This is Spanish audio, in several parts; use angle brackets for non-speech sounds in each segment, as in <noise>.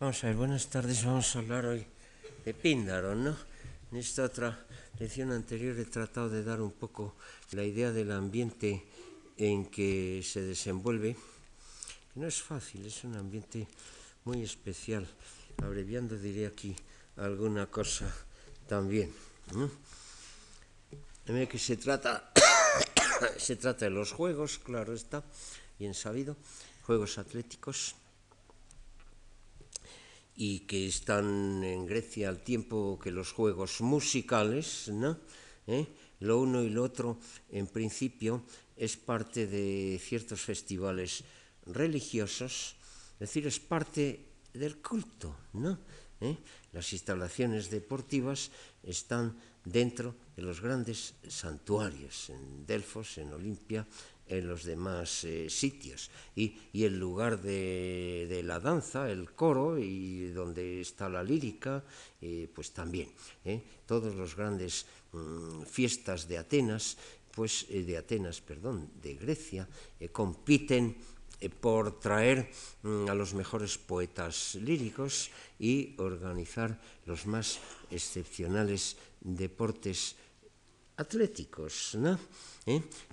Vamos a ver, buenas tardes. Vamos a hablar hoy de Píndaro, ¿no? En esta otra lección anterior he tratado de dar un poco la idea del ambiente en que se desenvuelve. no es fácil, es un ambiente muy especial. Abreviando diré aquí alguna cosa también. ¿no? que se trata, <coughs> se trata de los juegos, claro está, bien sabido, juegos atléticos y que están en Grecia al tiempo que los juegos musicales, ¿no? ¿Eh? Lo uno y lo otro, en principio, es parte de ciertos festivales religiosos, es decir, es parte del culto, ¿no? ¿Eh? Las instalaciones deportivas están dentro de los grandes santuarios, en Delfos, en Olimpia, en los demás eh, sitios. Y, el lugar de, la danza, el coro, y donde está la lírica, eh, pues también. ¿eh? Todos los grandes mm, fiestas de Atenas, pues de Atenas, perdón, de Grecia, compiten por traer mm, a los mejores poetas líricos y organizar los más excepcionales deportes atléticos, ¿no?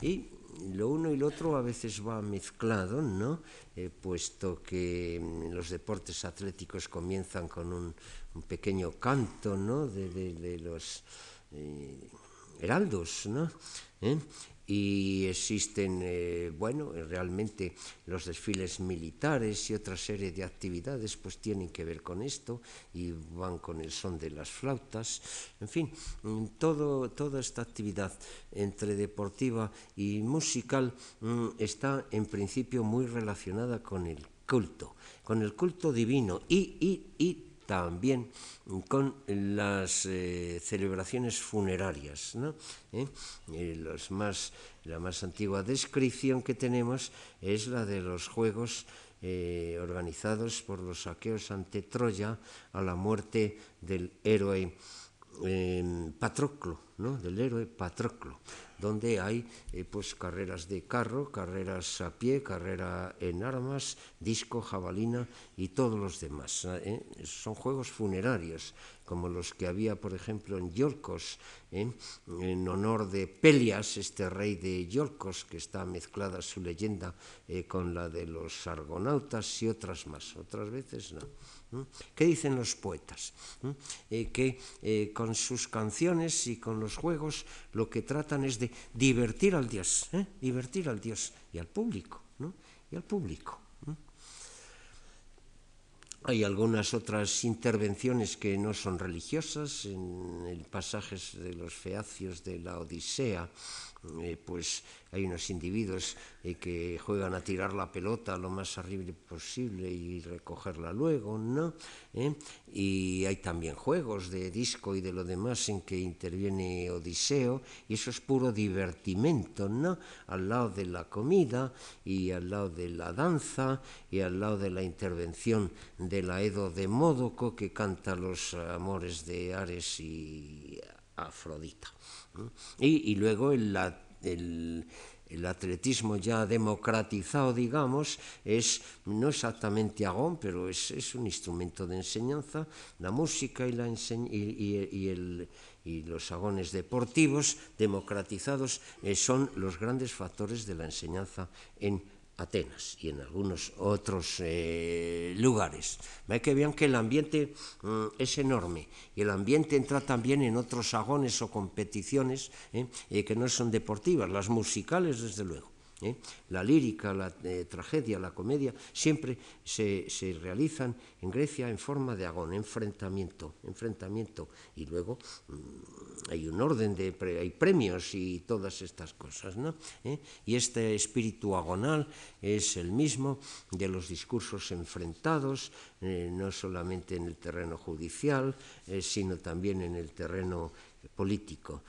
Y lo uno y lo otro a veces va mezclado, ¿no? Eh, puesto que mm, los deportes atléticos comienzan con un, pequeño canto, ¿no? De, los eh, heraldos, ¿no? Y existen, eh, bueno, realmente los desfiles militares y otra serie de actividades pues tienen que ver con esto y van con el son de las flautas, en fin, mm, todo, toda esta actividad entre deportiva y musical mm, está en principio muy relacionada con el culto, con el culto divino y, y, y también con las eh, celebraciones funerarias. ¿no? ¿Eh? Eh, la más antigua descripción que tenemos es la de los juegos organizados por los aqueos ante Troya a la muerte del héroe Patroclo, ¿no? del héroe Patroclo donde hay eh, pues carreras de carro, carreras a pie, carrera en armas, disco, jabalina y todos los demás. ¿eh? Son juegos funerarios, como los que había, por ejemplo, en Yorkos, ¿eh? en honor de Pelias, este rey de Yorkos, que está mezclada su leyenda con la de los argonautas y otras más. Otras veces no. ¿Qué dicen los poetas? Eh, que eh, con sus canciones y con los juegos lo que tratan es de divertir al Dios, ¿eh? divertir al Dios y al público, y al público. Hay algunas otras intervenciones que no son religiosas, en el pasajes de los feacios de la Odisea, pues hay unos individuos eh, que juegan a tirar la pelota lo más arriba posible y recogerla luego, ¿no? ¿Eh? Y hay también juegos de disco y de lo demás en que interviene Odiseo, y eso es puro divertimento, ¿no? Al lado de la comida y al lado de la danza y al lado de la intervención de la Edo de Módoco que canta los amores de Ares y Afrodita. Y, luego el, el, atletismo ya democratizado, digamos, es no exactamente agón, pero es, es un instrumento de enseñanza. La música y, la enseñ y, el, y, los agones deportivos democratizados eh, son los grandes factores de la enseñanza en Atenas y en algunos otros eh, lugares. Hay que vean que el ambiente mm, es enorme y el ambiente entra también en otros agones o competiciones eh, eh, que no son deportivas, las musicales desde luego. ¿Eh? La lírica, la eh, tragedia, la comedia, siempre se, se, realizan en Grecia en forma de agón, enfrentamiento, enfrentamiento. Y luego mmm, hay un orden, de pre, hay premios y todas estas cosas. ¿no? ¿Eh? Y este espíritu agonal es el mismo de los discursos enfrentados, no solamente en el terreno judicial, sino también en el terreno político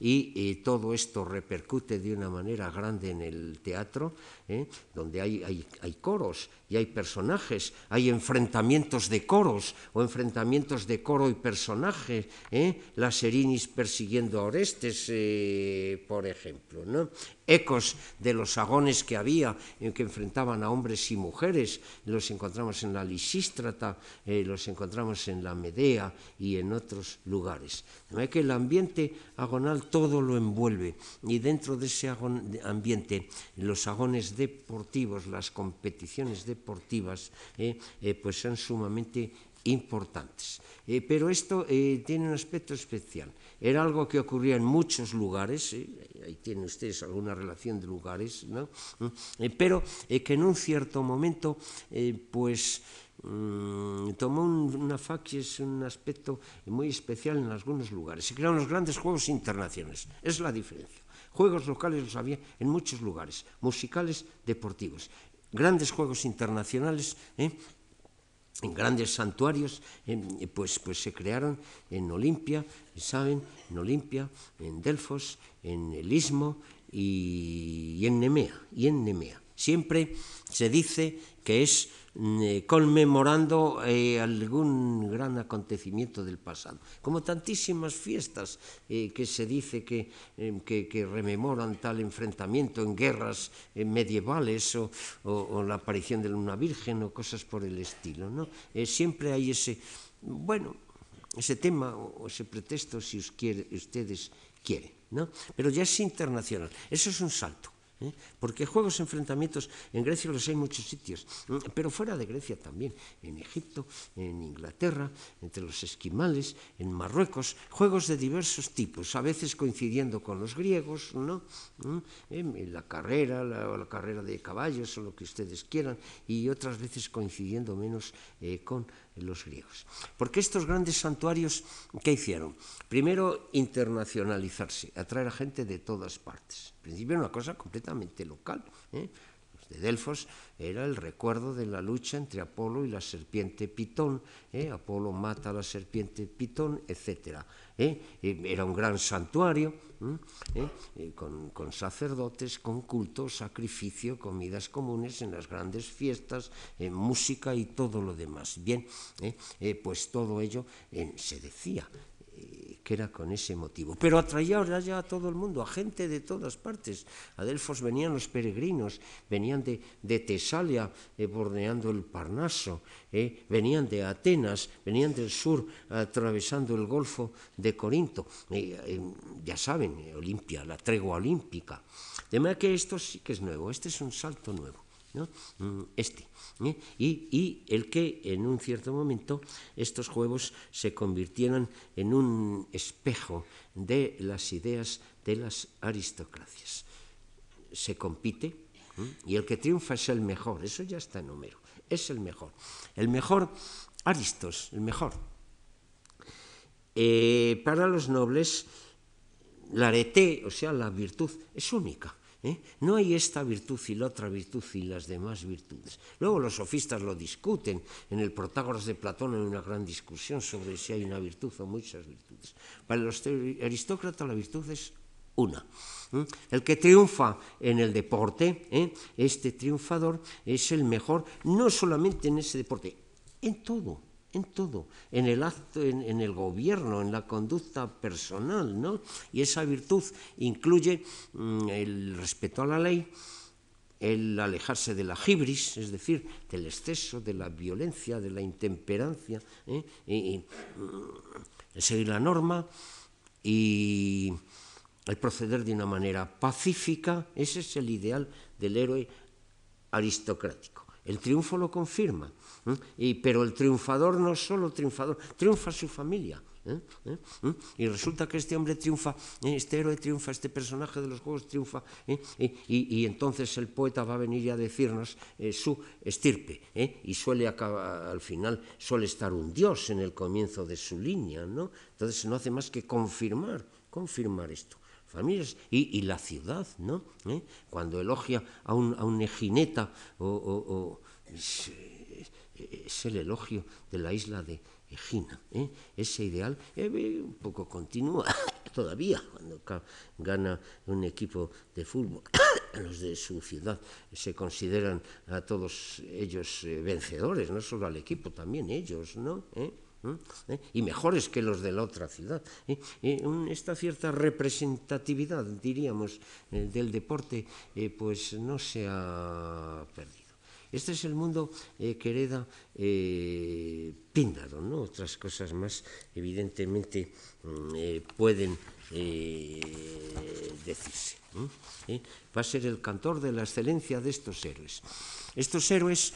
Y todo esto repercute de una manera grande en el teatro, ¿eh? donde hay, hay, hay, coros y hay personajes, hay enfrentamientos de coros o enfrentamientos de coro y personaje, ¿eh? la Serinis persiguiendo a Orestes, eh, por ejemplo, ¿no? ecos de los agones que había, en que enfrentaban a hombres y mujeres, los encontramos en la Lisístrata, eh, los encontramos en la Medea y en otros lugares. De que el ambiente agonal todo lo envuelve y dentro de ese ambiente los agones deportivos, las competiciones deportivas, eh, eh, pues son sumamente importantes. Eh, pero esto eh, tiene un aspecto especial. Era algo que ocurría en muchos lugares, eh, ahí tienen ustedes alguna relación de lugares, ¿no? Mm, eh, pero eh, que en un cierto momento, eh, pues mm, tomó un, una facies, un aspecto muy especial en algunos lugares. Se crearon los grandes juegos internacionales, es la diferencia. Juegos locales los había en muchos lugares, musicales, deportivos. Grandes juegos internacionales, en grandes santuarios, pues, pues se crearon en Olimpia, saben, en Olimpia, en Delfos, en el Istmo y, y en Nemea, y en Nemea. Siempre se dice que es eh, conmemorando eh, algún gran acontecimiento del pasado, como tantísimas fiestas eh, que se dice que, que, rememoran tal enfrentamiento en guerras medievales o, la aparición de una virgen o cosas por el estilo. ¿no? siempre hay ese, bueno, ese tema o ese pretexto si quiere, ustedes quieren, ¿no? pero ya es internacional, eso es un salto. ¿Eh? porque juegos, enfrentamientos, en Grecia los hay en muchos sitios, pero fuera de Grecia también, en Egipto, en Inglaterra, entre los esquimales, en Marruecos, juegos de diversos tipos, a veces coincidiendo con los griegos, ¿no? en la carrera, la, la, carrera de caballos o lo que ustedes quieran, y otras veces coincidiendo menos eh, con los griegos. Porque estos grandes santuarios, ¿qué hicieron? Primero, internacionalizarse, atraer a gente de todas partes. En principio era una cosa completamente local. ¿eh? Los de Delfos era el recuerdo de la lucha entre Apolo y la serpiente Pitón. ¿eh? Apolo mata a la serpiente Pitón, etc. Eh? eh? era un gran santuario, mm, ¿eh? Eh, con, con sacerdotes, con culto, sacrificio, comidas comunes en las grandes fiestas, en música y todo lo demás. Bien, eh, eh, pues todo ello eh, se decía que era con ese motivo. Pero atraía ahora ya a todo el mundo, a gente de todas partes. A Delfos venían los peregrinos, venían de, Tesalia, eh, bordeando el Parnaso, eh, venían de Atenas, venían del sur, atravesando el Golfo de Corinto. Eh ya saben, Olimpia, la tregua olímpica. De manera que esto sí que es nuevo, este es un salto nuevo. ¿No? Mm, este. ¿eh? Y, y, el que en un cierto momento estos juegos se convirtieran en un espejo de las ideas de las aristocracias. Se compite ¿eh? y el que triunfa es el mejor, eso ya está en Homero, es el mejor. El mejor, Aristos, el mejor. Eh, para los nobles, la arete, o sea, la virtud, es única. ¿Eh? No hay esta virtud y la otra virtud y las demás virtudes. Luego los sofistas lo discuten. En el Protágoras de Platón hay una gran discusión sobre si hay una virtud o muchas virtudes. Para los aristócratas la virtud es una. ¿eh? El que triunfa en el deporte, ¿eh? este triunfador es el mejor, no solamente en ese deporte, en todo en todo, en el acto, en, el gobierno, en la conducta personal, ¿no? Y esa virtud incluye mm, el respeto a la ley, el alejarse de la es decir, del exceso, de la violencia, de la intemperancia, ¿eh? mm, el seguir la norma y el proceder de una manera pacífica, ese es el ideal del héroe aristocrático. El triunfo lo confirma, ¿eh? y, pero el triunfador no es solo triunfador, triunfa su familia. ¿eh? ¿Eh? Y resulta que este hombre triunfa, este héroe triunfa, este personaje de los juegos triunfa, y, y, entonces el poeta va a venir a decirnos su estirpe, y suele acabar, al final suele estar un dios en el comienzo de su línea, ¿no? Entonces no hace más que confirmar, confirmar esto familias y, y la ciudad, ¿no? Cuando elogia a un, a un ejineta o es, el elogio de la isla de Egina, ¿eh? ese ideal, eh, un poco continúa <laughs> todavía cuando gana un equipo de fútbol, <coughs> los de su ciudad se consideran a todos ellos eh, vencedores, no solo al equipo, también ellos, ¿no? ¿Eh? y mejores que los de la otra ciudad. esta cierta representatividad, diríamos, del deporte, pues no se ha perdido. Este es el mundo eh, que hereda eh, Píndaro, ¿no? Otras cosas más, evidentemente, mm, eh, pueden decirse. Va a ser el cantor de la excelencia de estos héroes. Estos héroes,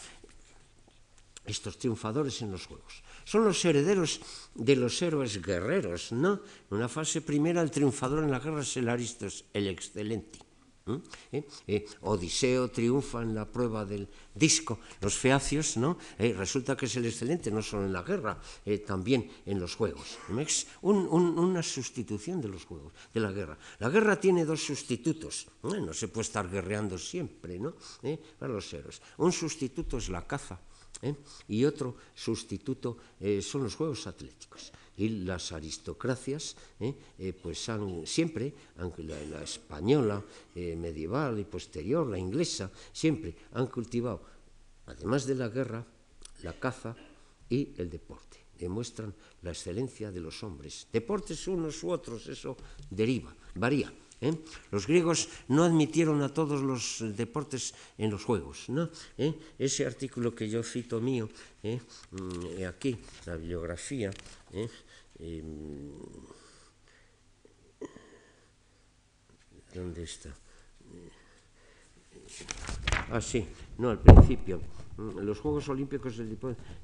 estos triunfadores en los juegos, son los herederos de los héroes guerreros, ¿no? En una fase primera, el triunfador en la guerra es el Aristos, el excelente. ¿Eh? Eh, Odiseo triunfa en la prueba del disco, los feacios, ¿no? Eh, resulta que es el excelente, no solo en la guerra, también en los juegos. Es una sustitución de los juegos, de la guerra. La guerra tiene dos sustitutos, no se puede estar guerreando siempre, ¿no? Para los héroes. Un sustituto es la caza y otro sustituto son los juegos atléticos y las aristocracias, eh, eh, pues han siempre, aunque la, española eh, medieval y posterior, la inglesa, siempre han cultivado, además de la guerra, la caza y el deporte. Demuestran la excelencia de los hombres. Deportes unos u otros, eso deriva, varía. ¿Eh? Los griegos no admitieron a todos los deportes en los juegos. ¿Eh? Ese artículo que yo cito mío, ¿eh? Mm, aquí, la bibliografía, em, ¿dónde está? Ah, sí, no, al principio. Mm, los Juegos Olímpicos del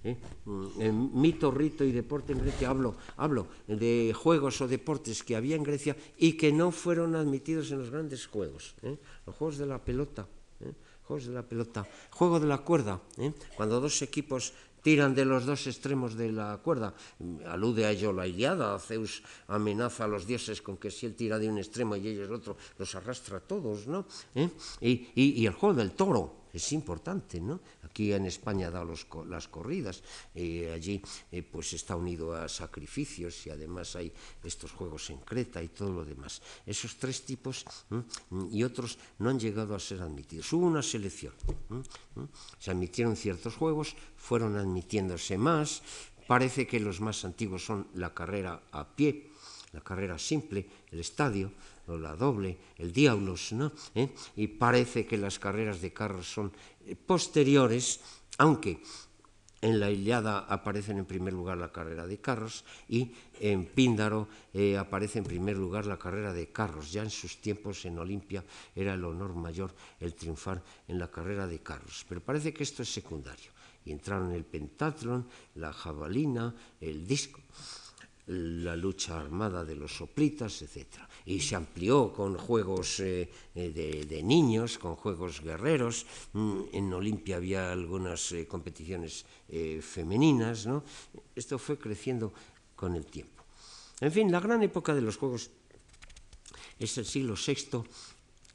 ¿eh? Mm, mito, rito y deporte en Grecia, hablo, hablo de juegos o deportes que había en Grecia y que no fueron admitidos en los grandes juegos. ¿eh? Los juegos de la pelota, ¿eh? juegos de la pelota, juego de la cuerda, ¿eh? cuando dos equipos tiran de los dos extremos de la cuerda. Alude a ello la Iliada, Zeus amenaza a los dioses con que si él tira de un extremo y ellos otro, los arrastra a todos, ¿no? ¿Eh? Y, el juego del toro, es importante, ¿no? Aquí en España da los, las corridas, eh, allí eh, pues está unido a sacrificios y además hay estos juegos en Creta y todo lo demás. Esos tres tipos y otros no han llegado a ser admitidos. Hubo una selección. Se admitieron ciertos juegos, fueron admitiéndose más. Parece que los más antiguos son la carrera a pie, la carrera simple, el estadio, o la doble, el diablos, ¿no? ¿Eh? Y parece que las carreras de carros son eh, posteriores, aunque en la Iliada aparece en primer lugar la carrera de carros y en Píndaro eh, aparece en primer lugar la carrera de carros. Ya en sus tiempos en Olimpia era el honor mayor el triunfar en la carrera de carros. Pero parece que esto es secundario. Y entraron el pentatlón, la jabalina, el disco la lucha armada de los soplitas, etc. Y se amplió con juegos eh, eh, de, niños, con juegos guerreros. Mm, en Olimpia había algunas eh, competiciones femeninas. ¿no? Esto fue creciendo con el tiempo. En fin, la gran época de los juegos es el siglo VI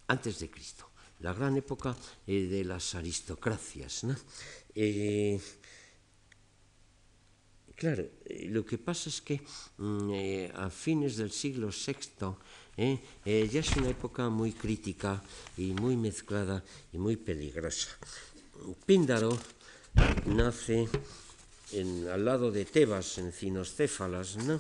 antes de Cristo, la gran época de las aristocracias. Claro, eh, lo que pasa es que mm, eh, a fines del siglo VI eh, ya es una época muy crítica y muy mezclada y muy peligrosa. Píndaro nace al lado de Tebas, en Cinoscéfalas, ¿no?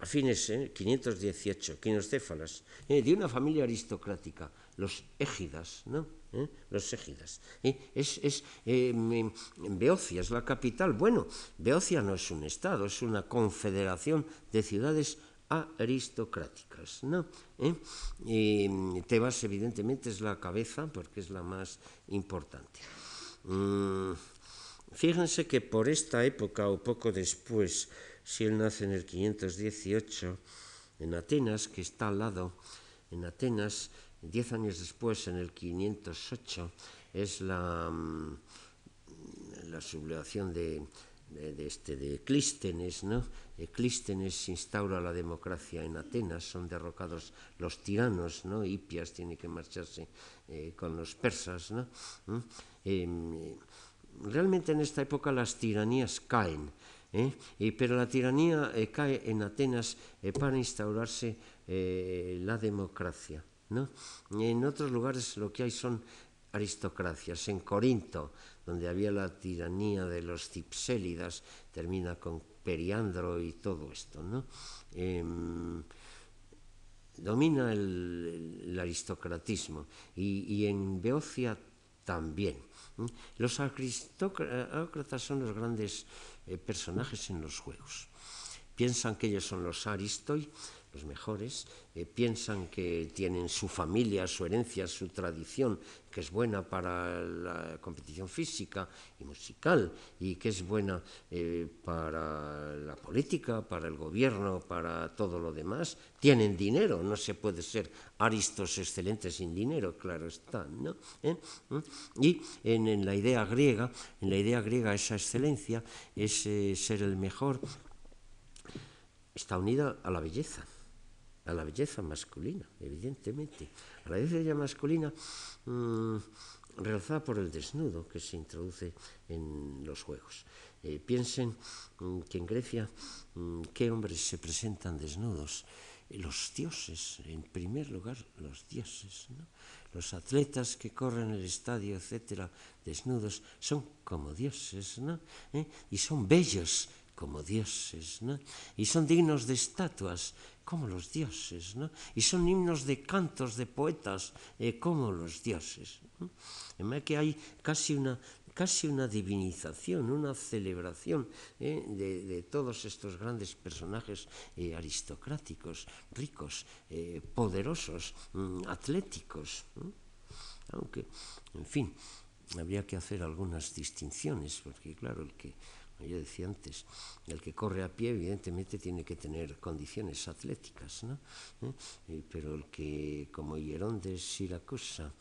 a fines, 518, Cinoscéfalas, de una familia aristocrática, los égidas, ¿no? ¿Eh? los égidas. Es, es eh, Beocia es la capital. Bueno, Beocia no es un estado, es una confederación de ciudades aristocráticas. ¿no? ¿Eh? Tebas, evidentemente, es la cabeza porque es la más importante. Mm, fíjense que por esta época o poco después, si él nace en el 518, en Atenas, que está al lado, en Atenas, Diez años después, en el 508, es la, mm, sublevación de, de, este, de Clístenes, ¿no? Clístenes instaura la democracia en Atenas, son derrocados los tiranos, ¿no? Hipias tiene que marcharse eh, con los persas, ¿no? ¿Mm? Em, realmente en esta época las tiranías caen, ¿eh? Pero la tiranía eh, cae en Atenas eh, para instaurarse la democracia. ¿No? En otros lugares lo que hay son aristocracias. En Corinto, donde había la tiranía de los cipsélidas, termina con Periandro y todo esto. ¿no? Eh, domina el, aristocratismo y, y, en Beocia también. Los aristócratas son los grandes eh, personajes en los juegos. Piensan que ellos son los aristoi, los mejores, eh, piensan que tienen su familia, su herencia, su tradición, que es buena para la competición física y musical y que es buena eh, para la política, para el gobierno, para todo lo demás. Tienen dinero, no se puede ser aristos excelentes sin dinero, claro está, ¿no? ¿Eh? Y en, en, la idea griega, en la idea griega esa excelencia es ser el mejor está unida a la belleza a la belleza masculina, evidentemente. A la belleza masculina mmm, realzada por el desnudo que se introduce en los juegos. Eh, piensen mmm, que en Grecia, mmm, ¿qué hombres se presentan desnudos? Los dioses, en primer lugar, los dioses. Los atletas que corren el estadio, etcétera, desnudos, son como dioses, ¿no? ¿Eh? Y son bellos como dioses, ¿no? Y son dignos de estatuas, como los dioses, ¿no? Y son himnos de cantos de poetas, eh, como los dioses. ¿no? Además que hay casi una, casi una divinización, una celebración eh, de, de, todos estos grandes personajes eh, aristocráticos, ricos, eh, poderosos, mm, atléticos. ¿no? Aunque, en fin, habría que hacer algunas distinciones, porque claro, el que... yo decía antes, el que corre a pie evidentemente tiene que tener condiciones atléticas, ¿no? ¿Eh? pero el que, como Hierón de Siracusa,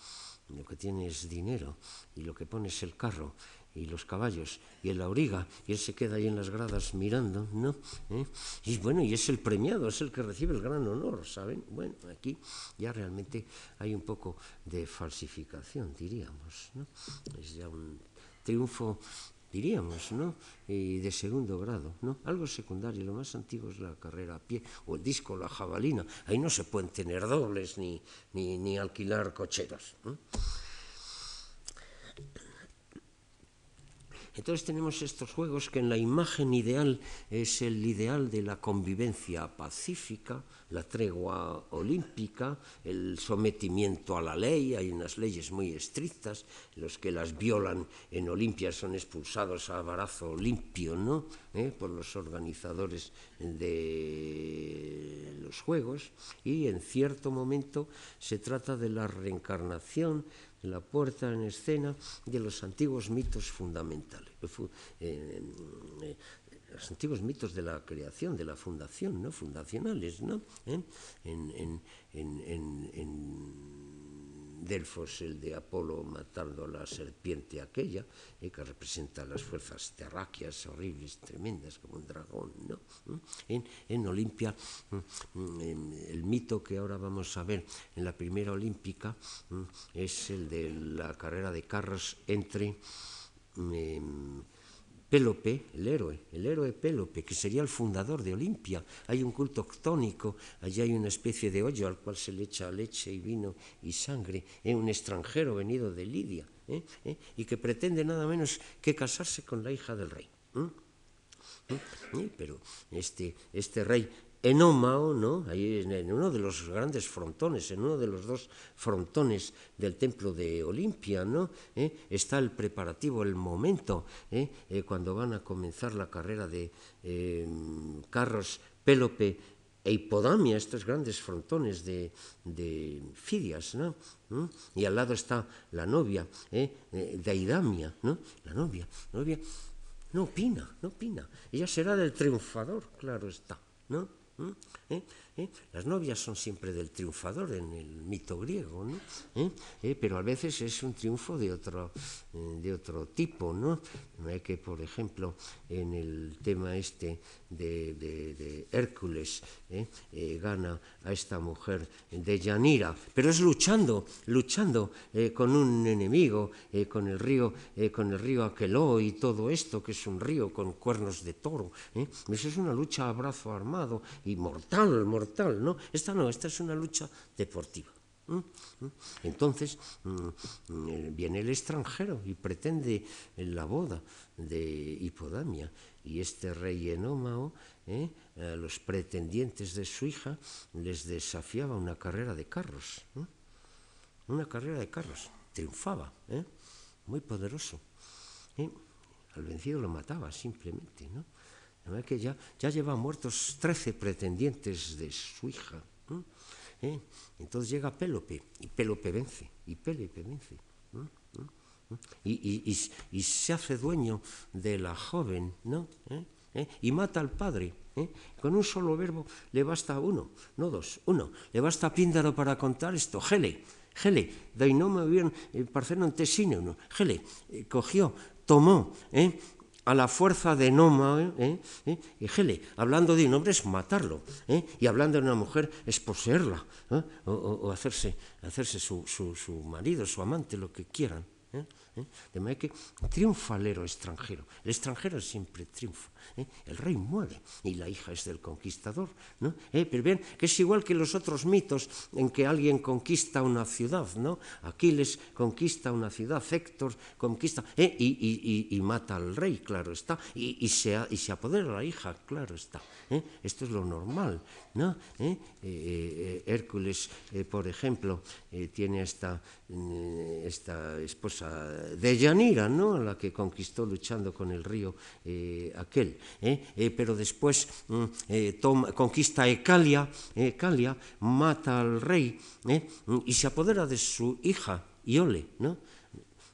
lo que tiene es dinero y lo que pone es el carro y los caballos y el auriga y él se queda ahí en las gradas mirando, ¿no? ¿Eh? Y bueno, y es el premiado, es el que recibe el gran honor, ¿saben? Bueno, aquí ya realmente hay un poco de falsificación, diríamos, ¿no? Es ya un triunfo diríamos, ¿no? Y de segundo grado, ¿no? Algo secundario, lo más antiguo es la carrera a pie o el disco, la jabalina. Ahí no se pueden tener dobles ni, ni, ni alquilar cocheras. ¿no? Entonces tenemos estos juegos que en la imagen ideal es el ideal de la convivencia pacífica, la tregua olímpica, el sometimiento a la ley, hay unas leyes muy estrictas, los que las violan en Olimpia son expulsados a barazo limpio, ¿no? ¿Eh? por los organizadores de los juegos, y en cierto momento se trata de la reencarnación la puerta en escena de los antiguos mitos fundamentales, eh, los antiguos mitos de la creación, de la fundación, ¿no? fundacionales, ¿no? ¿Eh? En, Delfos, el de Apolo matando a la serpiente aquella, eh, que representa las fuerzas terráqueas horribles, tremendas, como un dragón. ¿no? En, en Olimpia, el mito que ahora vamos a ver en la primera olímpica es el de la carrera de carros entre... Eh, Pélope, el héroe, el héroe Pélope, que sería el fundador de Olimpia. Hay un culto octónico, allí hay una especie de hoyo al cual se le echa leche y vino y sangre, ¿eh? un extranjero venido de Lidia, ¿eh? ¿Eh? y que pretende nada menos que casarse con la hija del rey. Pero este, este rey Enómao, ¿no? ahí en uno de los grandes frontones, en uno de los dos frontones del templo de Olimpia, ¿no? ¿Eh? está el preparativo, el momento, ¿eh? Eh, cuando van a comenzar la carrera de carros Pélope e Hipodamia, estos grandes frontones de, de Fidias, ¿no? ¿Mm? Y al lado está la novia, de Aidamia, ¿no? La novia, novia, no opina, no opina. Ella será del triunfador, claro está, ¿no? ¿Eh? ¿Eh? Las novias son siempre del triunfador en el mito griego, ¿no? ¿Eh? pero a veces es un triunfo de otro, de otro tipo, ¿no? que, por ejemplo, en el tema este de, de Hércules gana a esta mujer de Yanira, pero es luchando, luchando con un enemigo, con el río, con el río Aqueló y todo esto, que es un río con cuernos de toro. Eso es una lucha a brazo armado y mortal, mortal, ¿no? Esta no, esta es una lucha deportiva. Entonces mm, viene el extranjero y pretende la boda de Hipodamia y este rey enómao ¿eh? a los pretendientes de su hija les desafiaba una carrera de carros, una carrera de carros, triunfaba, ¿eh? muy poderoso. ¿eh? Al vencido lo mataba simplemente, ¿no? Que ya, ya lleva muertos 13 pretendientes de su hija. ¿Eh? Entonces llega Pélope, y Pélope vence, y Pélope vence. Y, y, se hace dueño de la joven, ¿no? ¿Eh? ¿Eh? Y mata al padre. Con un solo verbo le basta uno, no dos, uno. Le basta Píndaro para contar esto. Gele, Gele, dainoma bien parcenon tesine Gele, cogió, tomó, ¿eh? A la fuerza de Noma, ¿eh? ¿Eh? Gele, hablando de un hombre es matarlo, ¿eh? y hablando de una mujer es poseerla, ¿eh? o, o, o, hacerse, hacerse su, su, su, marido, su amante, lo que quieran. ¿Eh? De manera que triunfa el héroe extranjero. El extranjero siempre triunfa. ¿eh? El rey muere y la hija es del conquistador. ¿no? ¿Eh? Pero bien, que es igual que los otros mitos en que alguien conquista una ciudad. ¿no? Aquiles conquista una ciudad, Héctor conquista ¿eh? y, y, y, mata al rey, claro está, y, se, y se apodera la hija, claro está. Esto es lo normal. ¿No? ¿Eh? Eh, Hércules, por ejemplo, tiene esta, mm, esta esposa de Yanira, ¿no? la que conquistó luchando con el río aquel. pero después mm, conquista Ecalia, Ecalia, mata al rey y se apodera de su hija, Iole, ¿no?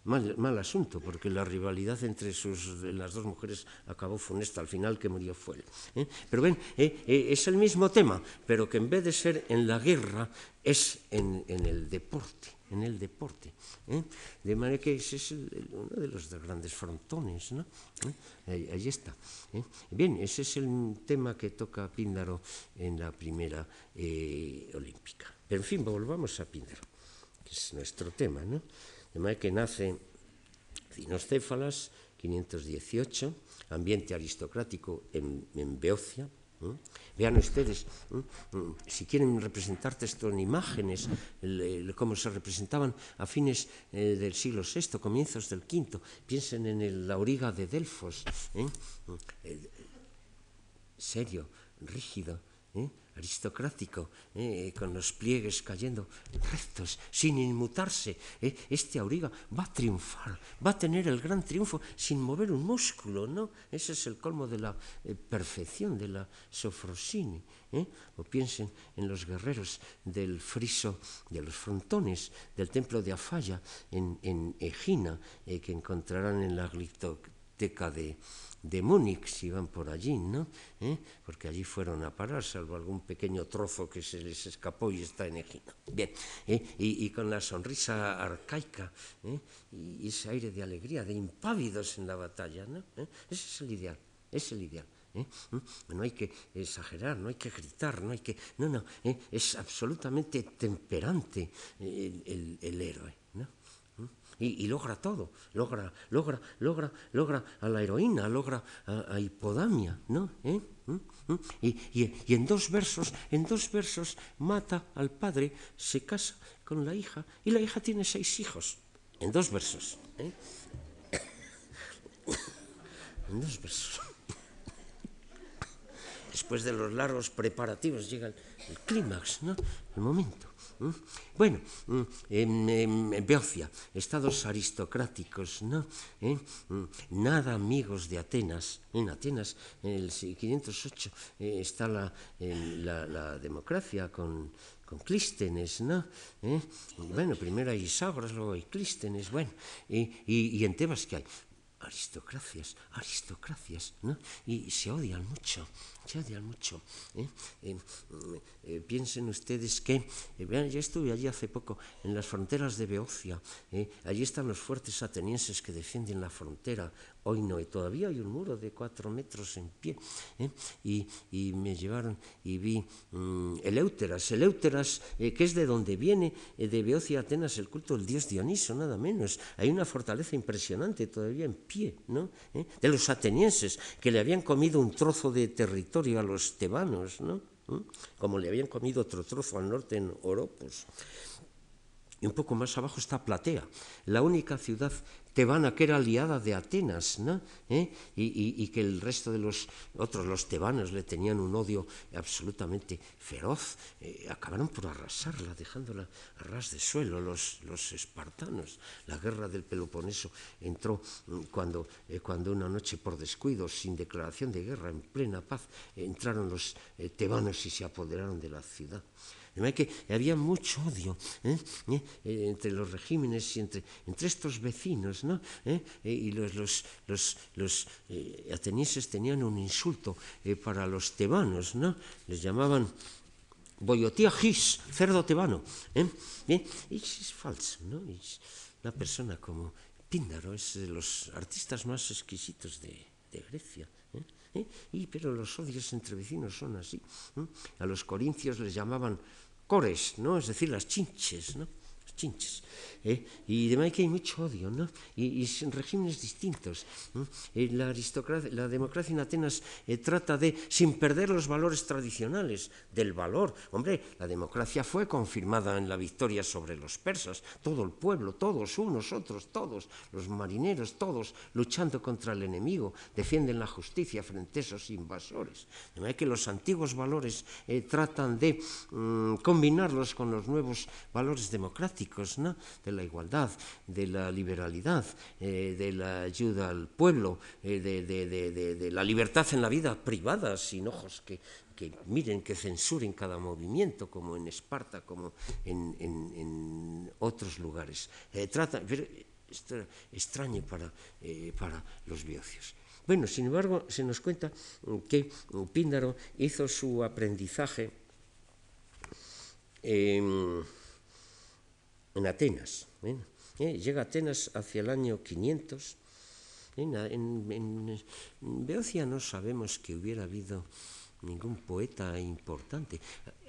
Mal, mal, asunto, porque la rivalidad entre sus, las dos mujeres acabó funesta, al final que murió fue. ¿eh? Pero ven, eh, eh, es el mismo tema, pero que en vez de ser en la guerra, es en, en el deporte, en el deporte. De manera que ese es uno de los grandes frontones, ¿no? Ahí, ahí, está. Bien, ese es el tema que toca Píndaro en la primera olímpica. Pero en fin, volvamos a Píndaro, que es nuestro tema, ¿no? De manera que nace Cinocéfalas, 518, ambiente aristocrático en, en Beocia. ¿eh? Vean ustedes, ¿eh? si quieren representar esto en imágenes, el, el, cómo se representaban a fines eh, del siglo VI, comienzos del V, piensen en la auriga de Delfos, serio, rígido, aristocrático, eh, con los pliegues cayendo rectos, sin inmutarse. Eh, este auriga va a triunfar, va a tener el gran triunfo sin mover un músculo, ¿no? Ese es el colmo de la eh, perfección de la sofrosini. O piensen en los guerreros del friso, de los frontones del templo de Afaya en, en Egina, que encontrarán en la de, de Múnich, si van por allí, ¿no? ¿Eh? Porque allí fueron a parar, salvo algún pequeño trozo que se les escapó y está en Egina. Bien, ¿eh? y, y, con la sonrisa arcaica ¿eh? y ese aire de alegría, de impávidos en la batalla, ¿no? Ese es el ideal, es el ideal. ¿Mm? No hay que exagerar, no hay que gritar, no hay que... No, no, es absolutamente temperante el, el héroe. Y, logra todo, logra, logra, logra, logra a la heroína, logra a, Hipodamia, ¿no? ¿Eh? ¿Mm? ¿Mm? Y, y, en dos versos, en dos versos mata al padre, se casa con la hija y la hija tiene seis hijos, en dos versos. ¿eh? <coughs> En dos versos. <coughs> Después de los largos preparativos llega el clímax, ¿no? El momento. Bueno, en, en Beocia, estados aristocráticos, ¿no? ¿Eh? Nada amigos de Atenas. En Atenas, en el 508, eh, está la, la, la, democracia con, con Clístenes, ¿no? ¿Eh? Bueno, primero hay Isagras, luego hay Clístenes, bueno, y, y, y en Tebas, ¿qué hay? Aristocracias, aristocracias, ¿no? Y se odian mucho, se odian mucho. ¿eh? Eh, eh, piensen ustedes que, vean, yo estuve allí hace poco, en las fronteras de Beocia, allí están los fuertes atenienses que defienden la frontera, hoy no, y todavía hay un muro de cuatro metros en pie, y, y, me llevaron y vi um, Eleuteras, Eleuteras, que es de donde viene, de Beocia Atenas, el culto del dios Dioniso, nada menos. Hay una fortaleza impresionante todavía en pie, ¿no? ¿Eh? de los atenienses, que le habían comido un trozo de territorio a los tebanos, ¿no? ¿Mm? como le habían comido otro trozo al norte en Oropos. Y un poco más abajo está Platea, la única ciudad tebana que era aliada de Atenas, ¿no? ¿Eh? y, que el resto de los otros, los tebanos, le tenían un odio absolutamente feroz. Eh, acabaron por arrasarla, dejándola a ras de suelo, los, los espartanos. La guerra del Peloponeso entró mm, cuando, eh, cuando una noche, por descuido, sin declaración de guerra, en plena paz, entraron los tebanos y se apoderaron de la ciudad. De que había mucho odio ¿eh? ¿Eh? Eh, entre los regímenes y entre, entre estos vecinos, ¿no? y los, los, los, los atenienses tenían un insulto para los tebanos, ¿no? Les llamaban boyotía gis, cerdo tebano. Y es falso, ¿no? Es una persona como Píndaro es de los artistas más exquisitos de, de Grecia. Y, pero los odios entre vecinos son así. A los corintios les llamaban cores, ¿no? Es decir, las chinches, ¿no? Chinches. ¿eh? Y de manera que hay mucho odio, ¿no? Y, y son regímenes distintos. Eh, la, aristocracia, la democracia en Atenas eh, trata de, sin perder los valores tradicionales, del valor. Hombre, la democracia fue confirmada en la victoria sobre los persas. Todo el pueblo, todos, unos, otros, todos, los marineros, todos, luchando contra el enemigo, defienden la justicia frente a esos invasores. De manera que los antiguos valores eh, tratan de mm, combinarlos con los nuevos valores democráticos de la igualdad, de la liberalidad, eh, de la ayuda al pueblo, eh, de, la libertad en la vida privada, sin ojos que, miren, que censuren cada movimiento, como en Esparta, como en, otros lugares. Eh, trata, extraño para, eh, para los biocios. Bueno, sin embargo, se nos cuenta que Píndaro hizo su aprendizaje eh, en Atenas. ¿eh? Llega a Atenas hacia el año 500. En, en, en Beocia no sabemos que hubiera habido ningún poeta importante.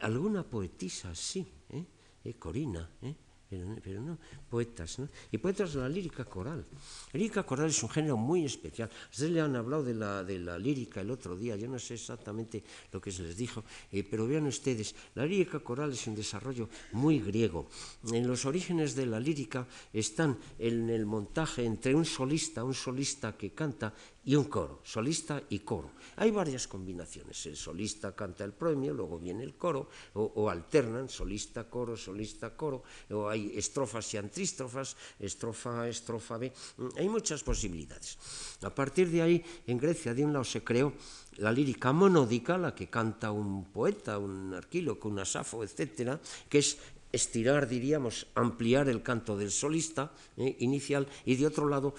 Alguna poetisa sí, eh? ¿eh? Corina, ¿eh? Pero, no poetas. ¿no? Y poetas de la lírica coral. La lírica coral es un género muy especial. Ustedes le han hablado de la, de la lírica el otro día, yo no sé exactamente lo que se les dijo, eh, pero vean ustedes, la lírica coral es un desarrollo muy griego. En los orígenes de la lírica están en el montaje entre un solista, un solista que canta y un coro, solista y coro. Hay varias combinaciones. El solista canta el premio, luego viene el coro, o, alternan solista, coro, solista, coro, o hay estrofas y antrístrofas, estrofa estrofa B. Hay muchas posibilidades. A partir de ahí, en Grecia, de un lado se creó la lírica monódica, la que canta un poeta, un arquíloco, un asafo, etcétera, que es estirar, diríamos, ampliar el canto del solista eh, inicial, y de otro lado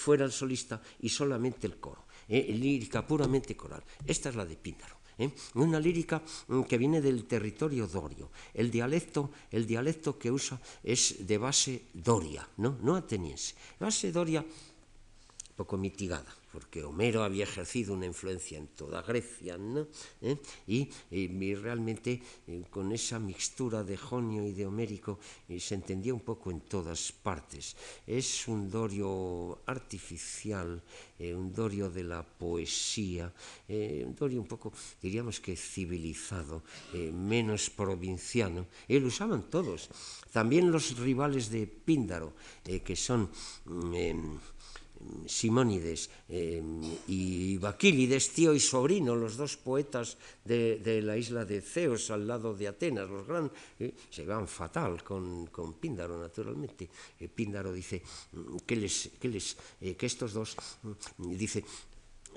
fuera el solista y solamente el coro, ¿eh? lírica puramente coral. Esta es la de Píndaro. ¿eh? Una lírica mm, que viene del territorio dorio. El dialecto, el dialecto que usa es de base doria, no, no ateniense. Base doria poco mitigada porque Homero había ejercido una influencia en toda Grecia, ¿no? ¿Eh? Y, realmente eh, con esa mixtura de jonio y de homérico eh, se entendía un poco en todas partes. Es un dorio artificial, un dorio de la poesía, un dorio un poco, diríamos que civilizado, menos provinciano, lo usaban todos. También los rivales de Píndaro, que son... Simónides eh, y Baquílides, tío y sobrino, los dos poetas de, la isla de Ceos al lado de Atenas, los gran, eh, se van fatal con, con Píndaro, naturalmente. Eh, Píndaro dice mm, que, les, que, les, que estos dos, mm, dice,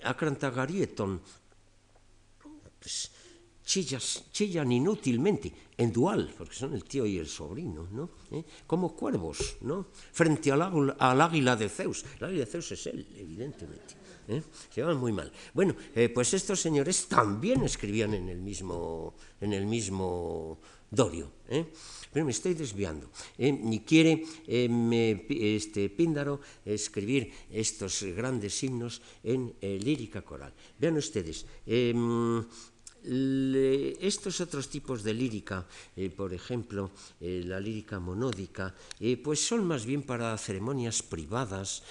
Acrantagarieton, pues, chillan inútilmente, en dual, porque son el tío y el sobrino, ¿no? ¿Eh? Como cuervos, ¿no? Frente al, al, águila de Zeus. El águila de Zeus es él, evidentemente. ¿eh? Se llevan muy mal. Bueno, eh, pues estos señores también escribían en el mismo, en el mismo Dorio. Pero me estoy desviando. Y quiere este, Píndaro escribir estos grandes himnos en lírica coral. Vean ustedes, estos otros tipos de lírica, eh, por ejemplo, eh, la lírica monódica, eh, pues son más bien para ceremonias privadas,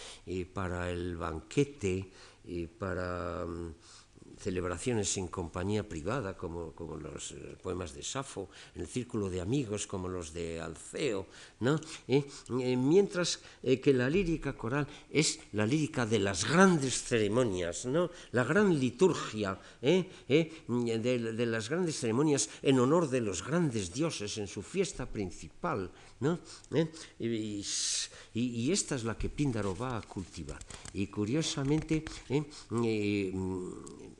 para el banquete, para mm, celebraciones en compañía privada, como, como los eh, poemas de Safo, en el círculo de amigos, como los de Alceo, ¿no? Eh, eh, mientras que la lírica coral es la lírica de las grandes ceremonias, ¿no? la gran liturgia de, de, las grandes ceremonias en honor de los grandes dioses en su fiesta principal. ¿no? Y, y, esta es la que Píndaro va a cultivar. Y curiosamente,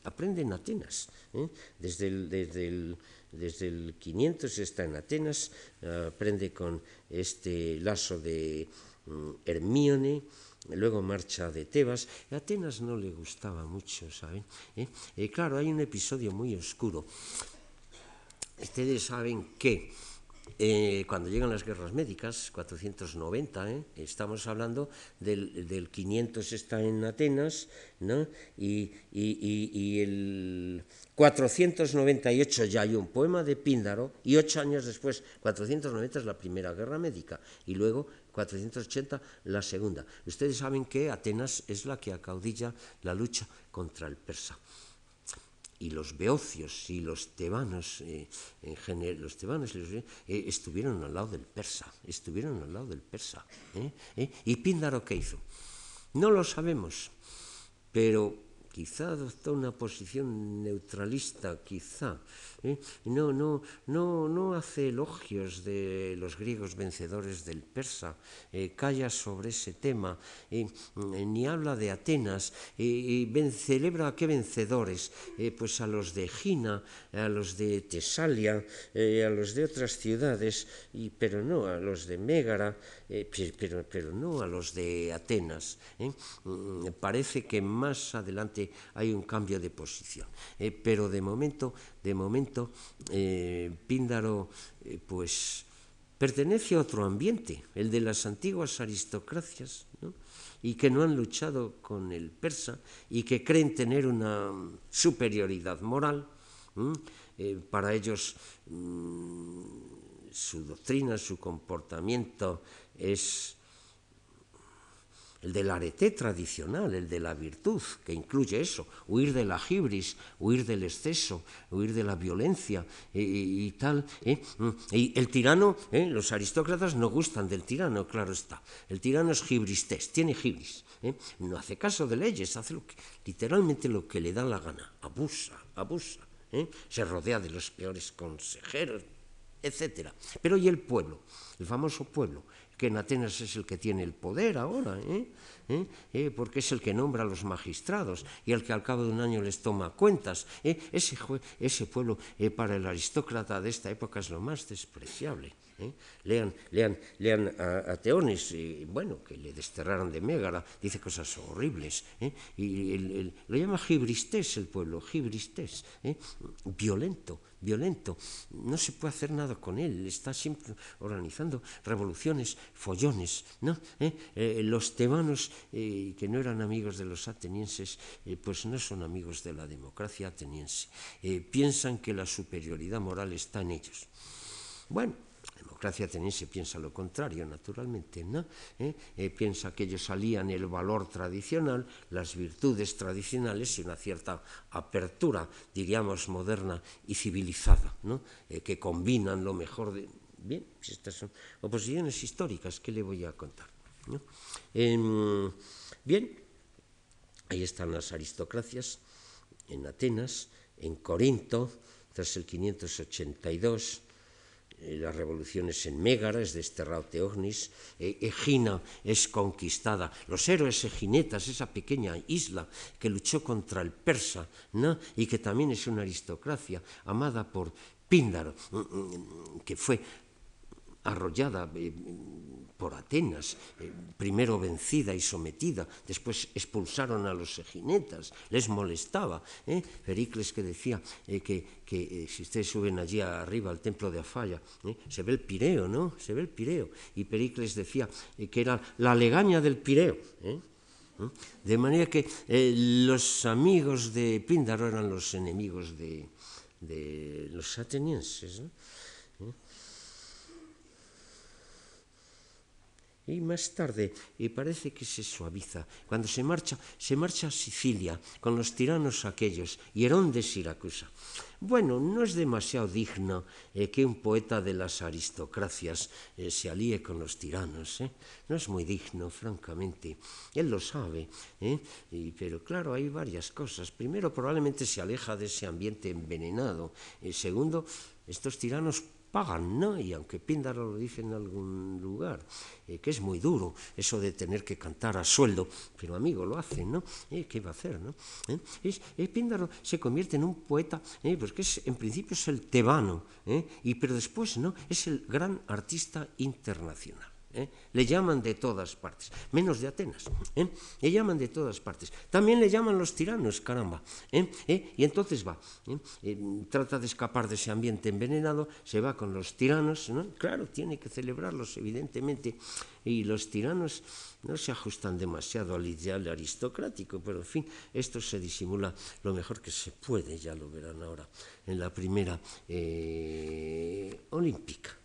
aprende en Atenas. ¿eh? Desde, el, desde, desde, el, 500 está en Atenas, aprende con este lazo de mm, Hermíone, luego marcha de Tebas. A Atenas no le gustaba mucho, ¿saben? ¿Eh? Eh, claro, hay un episodio muy oscuro. Ustedes saben que eh, cuando llegan las guerras médicas, 490, ¿eh? estamos hablando del, del, 500 está en Atenas, ¿no? y, el 498 ya hay un poema de Píndaro, y ocho años después, 490 es la primera guerra médica, y luego 480 la segunda. Ustedes saben que Atenas es la que acaudilla la lucha contra el persa y los beocios y los tebanos, eh, en general, los tebanos los, eh, eh, estuvieron al lado del persa, estuvieron al lado del persa. ¿eh? ¿eh? ¿Y Píndaro qué hizo? No lo sabemos, pero quizá adoptó una posición neutralista, quizá. ¿Eh? No, no, no, no hace elogios de los griegos vencedores del persa, eh, calla sobre ese tema, eh, ni habla de Atenas, celebra a qué vencedores, pues a los de Gina, a los de Tesalia, a los de otras ciudades, y, pero no a los de Mégara, pero, pero no a los de Atenas. Mm, parece que más adelante hay un cambio de posición. Pero de momento, de momento eh, Píndaro eh, pues pertenece a otro ambiente, el de las antiguas aristocracias, y que no han luchado con el persa y que creen tener una superioridad moral. para ellos mm, su doctrina, su comportamiento es el del arete tradicional, el de la virtud, que incluye eso, huir de la gibris, huir del exceso, huir de la violencia y, tal. ¿eh? Mm, y el tirano, ¿eh? los aristócratas no gustan del tirano, claro está. El tirano es gibristés, tiene gibris. ¿eh? No hace caso de leyes, hace literalmente lo que le da la gana, abusa, abusa. Se rodea de los peores consejeros, etc. Pero ¿y el pueblo? El famoso pueblo que en Atenas es el que tiene el poder ahora, ¿eh? ¿Eh? ¿Eh? porque es el que nombra a los magistrados y el que al cabo de un año les toma cuentas. Ese, ese, pueblo para el aristócrata de esta época es lo más despreciable. Lean, lean, lean a, Teones, bueno, que le desterraron de Mégara, dice cosas horribles. Y lo llama gibristés el pueblo, gibristés, violento violento, no se puede hacer nada con él, está siempre organizando revoluciones, follones, ¿no? ¿Eh? Eh, los tebanos, eh, que no eran amigos de los atenienses, pues no son amigos de la democracia ateniense, piensan que la superioridad moral está en ellos. Bueno, democracia ateniense piensa lo contrario, naturalmente, ¿no? ¿Eh? Eh, piensa que ellos salían el valor tradicional, las virtudes tradicionales y una cierta apertura, diríamos, moderna y civilizada, ¿no? Eh, que combinan lo mejor de... Bien, pues estas son oposiciones históricas, ¿qué le voy a contar? Em, bien, ahí están las aristocracias, en Atenas, en Corinto, tras el 582, eh, las revoluciones en Mégara, es desterrado Teognis, eh, Egina es conquistada, los héroes eginetas, esa pequeña isla que luchó contra el persa, ¿no? y que también es una aristocracia amada por Píndaro, mm, mm, que fue arrollada eh, por Atenas, eh, primero vencida y sometida, después expulsaron a los eginetas, les molestaba. ¿eh? Pericles que decía que, que si ustedes suben allí arriba al templo de Afaya, se ve el Pireo, ¿no? Se ve el Pireo. Y Pericles decía que era la legaña del Pireo. De manera que los amigos de Píndaro eran los enemigos de, de los atenienses. ¿no? Y más tarde, y parece que se suaviza, cuando se marcha, se marcha a Sicilia con los tiranos aquellos, Hierón de Siracusa. Bueno, no es demasiado digno eh, que un poeta de las aristocracias eh, se alíe con los tiranos. ¿eh? No es muy digno, francamente. Él lo sabe. Pero claro, hay varias cosas. Primero, probablemente se aleja de ese ambiente envenenado. Segundo, estos tiranos pagan, ¿no? Y aunque Píndaro lo dice en algún lugar, eh, que es muy duro eso de tener que cantar a sueldo, pero amigo, lo hace, ¿no? Eh, ¿Qué va a hacer, no? ¿Eh? Es, Píndaro se convierte en un poeta, pues que es, en principio es el tebano, y, pero después, ¿no? Es el gran artista internacional. ¿Eh? le llaman de todas partes, menos de Atenas, ¿eh? le llaman de todas partes. También le llaman los tiranos, caramba. ¿eh? Y entonces va, trata de escapar de ese ambiente envenenado, se va con los tiranos, claro, tiene que celebrarlos, evidentemente, y los tiranos no se ajustan demasiado al ideal aristocrático, pero en fin, esto se disimula lo mejor que se puede, ya lo verán ahora, en la primera olímpica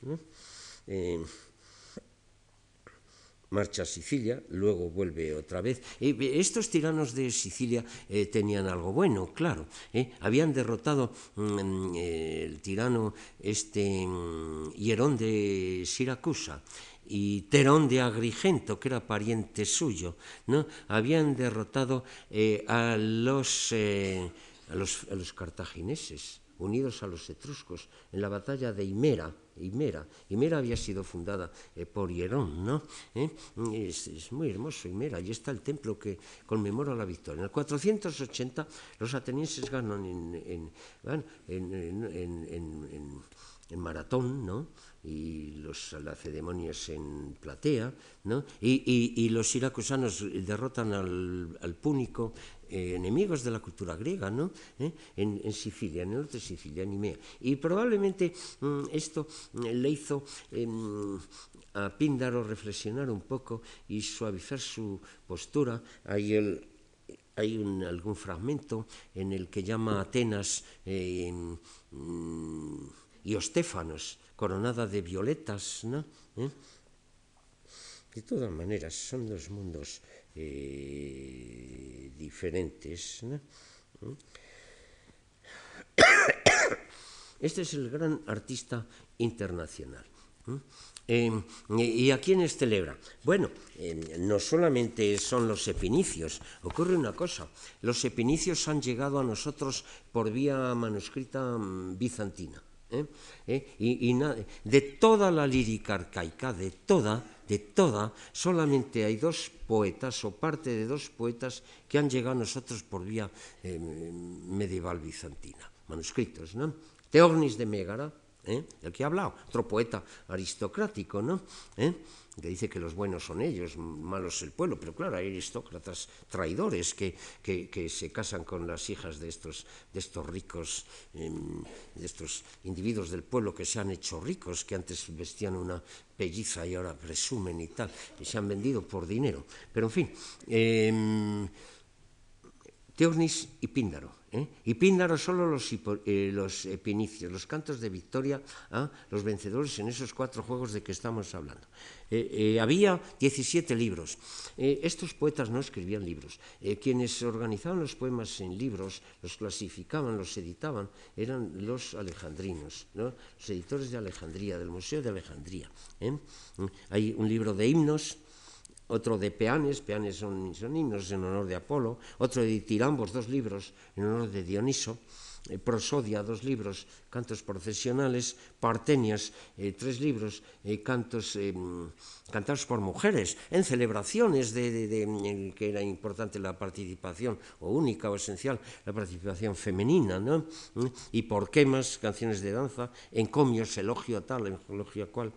marcha a Sicilia, luego vuelve otra vez. Eh, estos tiranos de Sicilia eh, tenían algo bueno, claro. Eh. Habían derrotado mm, el tirano este mm, Hierón de Siracusa y Terón de Agrigento, que era pariente suyo, ¿no? Habían derrotado a los, a, los, a los cartagineses unidos a los etruscos en la batalla de Himera. Himera, había sido fundada eh, por Hierón, ¿no? ¿Eh? Es, muy hermoso Himera, y está el templo que conmemora la victoria. En el 480 los atenienses ganan en, en Maratón, ¿no? y los lacedemonios en Platea, ¿no? y, los siracusanos derrotan al, púnico, eh, enemigos de la cultura griega, ¿no? ¿Eh? En, Sicilia, en el norte de Sicilia, en Imea. Y probablemente mm, esto mm, le hizo em, a Píndaro reflexionar un poco y suavizar su postura. Hay hay algún fragmento en el que llama a Atenas eh, mm, y Ostéfanos, coronada de violetas, ¿no? ¿Eh? De todas maneras, son dos mundos eh, diferentes. <coughs> Este es el gran artista internacional. ¿Y a quiénes celebra? Bueno, no solamente son los epinicios, ocurre una cosa, los epinicios han llegado a nosotros por vía manuscrita mm, bizantina. ¿eh? ¿Eh? Y, de toda la lírica arcaica, de toda, de toda, solamente hai dos poetas, ou parte de dos poetas, que han llegado a nosotros por vía eh, medieval bizantina, manuscritos, non? Teognis de Mégara, eh, el que ha hablado, otro poeta aristocrático, ¿no? ¿Eh? Que dice que los buenos son ellos, malos el pueblo, pero claro, hay aristócratas traidores que, que, se casan con las hijas de estos, de estos ricos, em, de estos individuos del pueblo que se han hecho ricos, que antes vestían una pelliza y ahora presumen y tal, y se han vendido por dinero. Pero en fin, eh, Teognis y Píndaro. ¿eh? Y Píndaro solo los, eh, los epinicios, los cantos de victoria, ¿ah? los vencedores en esos cuatro juegos de que estamos hablando. Eh, había 17 libros. estos poetas no escribían libros. quienes organizaban los poemas en libros, los clasificaban, los editaban, eran los alejandrinos, los editores de Alejandría, del Museo de Alejandría. Hay un libro de himnos otro de Peanes, Peanes son, himnos en honor de Apolo, otro de Tirambos, dos libros en honor de Dioniso, eh, prosodia, dos libros, cantos procesionales, partenias, eh, tres libros, eh, cantos eh, cantados por mujeres, en celebraciones de, de, en que era importante la participación, o única o esencial, la participación femenina, ¿no? Y por quemas, canciones de danza, encomios, elogio a tal, elogio a cual,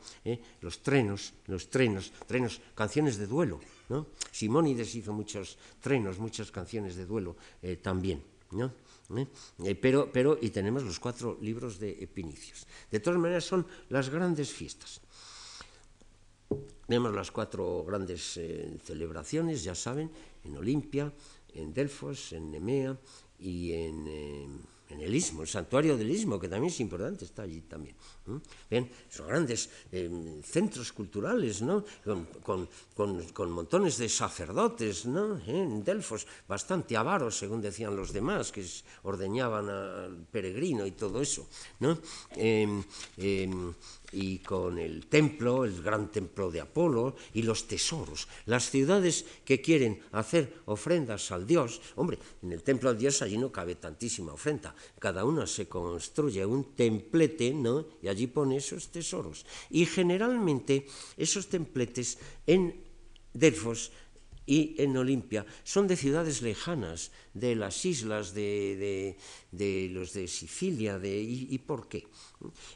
los trenos, los trenos, trenos, canciones de duelo, ¿no? Simónides hizo muchos trenos, muchas canciones de duelo también, ¿no? ¿Eh? Eh, pero, pero, y tenemos los cuatro libros de Epinicios. De todas maneras, son las grandes fiestas. Tenemos las cuatro grandes eh, celebraciones, ya saben, en Olimpia, en Delfos, en Nemea y en, en, el Istmo, el santuario del Istmo, que también es importante, está allí también. ¿Eh? Bien, son grandes eh, centros culturales, ¿no? Con, con, con, con, montones de sacerdotes, ¿no? En Delfos, bastante avaros, según decían los demás, que ordeñaban al peregrino y todo eso, ¿no? Em, em, y con el templo, el gran templo de Apolo y los tesoros. Las ciudades que quieren hacer ofrendas al Dios, hombre, en el templo al Dios allí no cabe tantísima ofrenda, cada una se construye un templete, ¿no? Y allí pone esos tesoros. Y generalmente esos templetes en Delfos y en Olimpia son de ciudades lejanas, de las islas, de, de, los de Sicilia, de, y, por qué?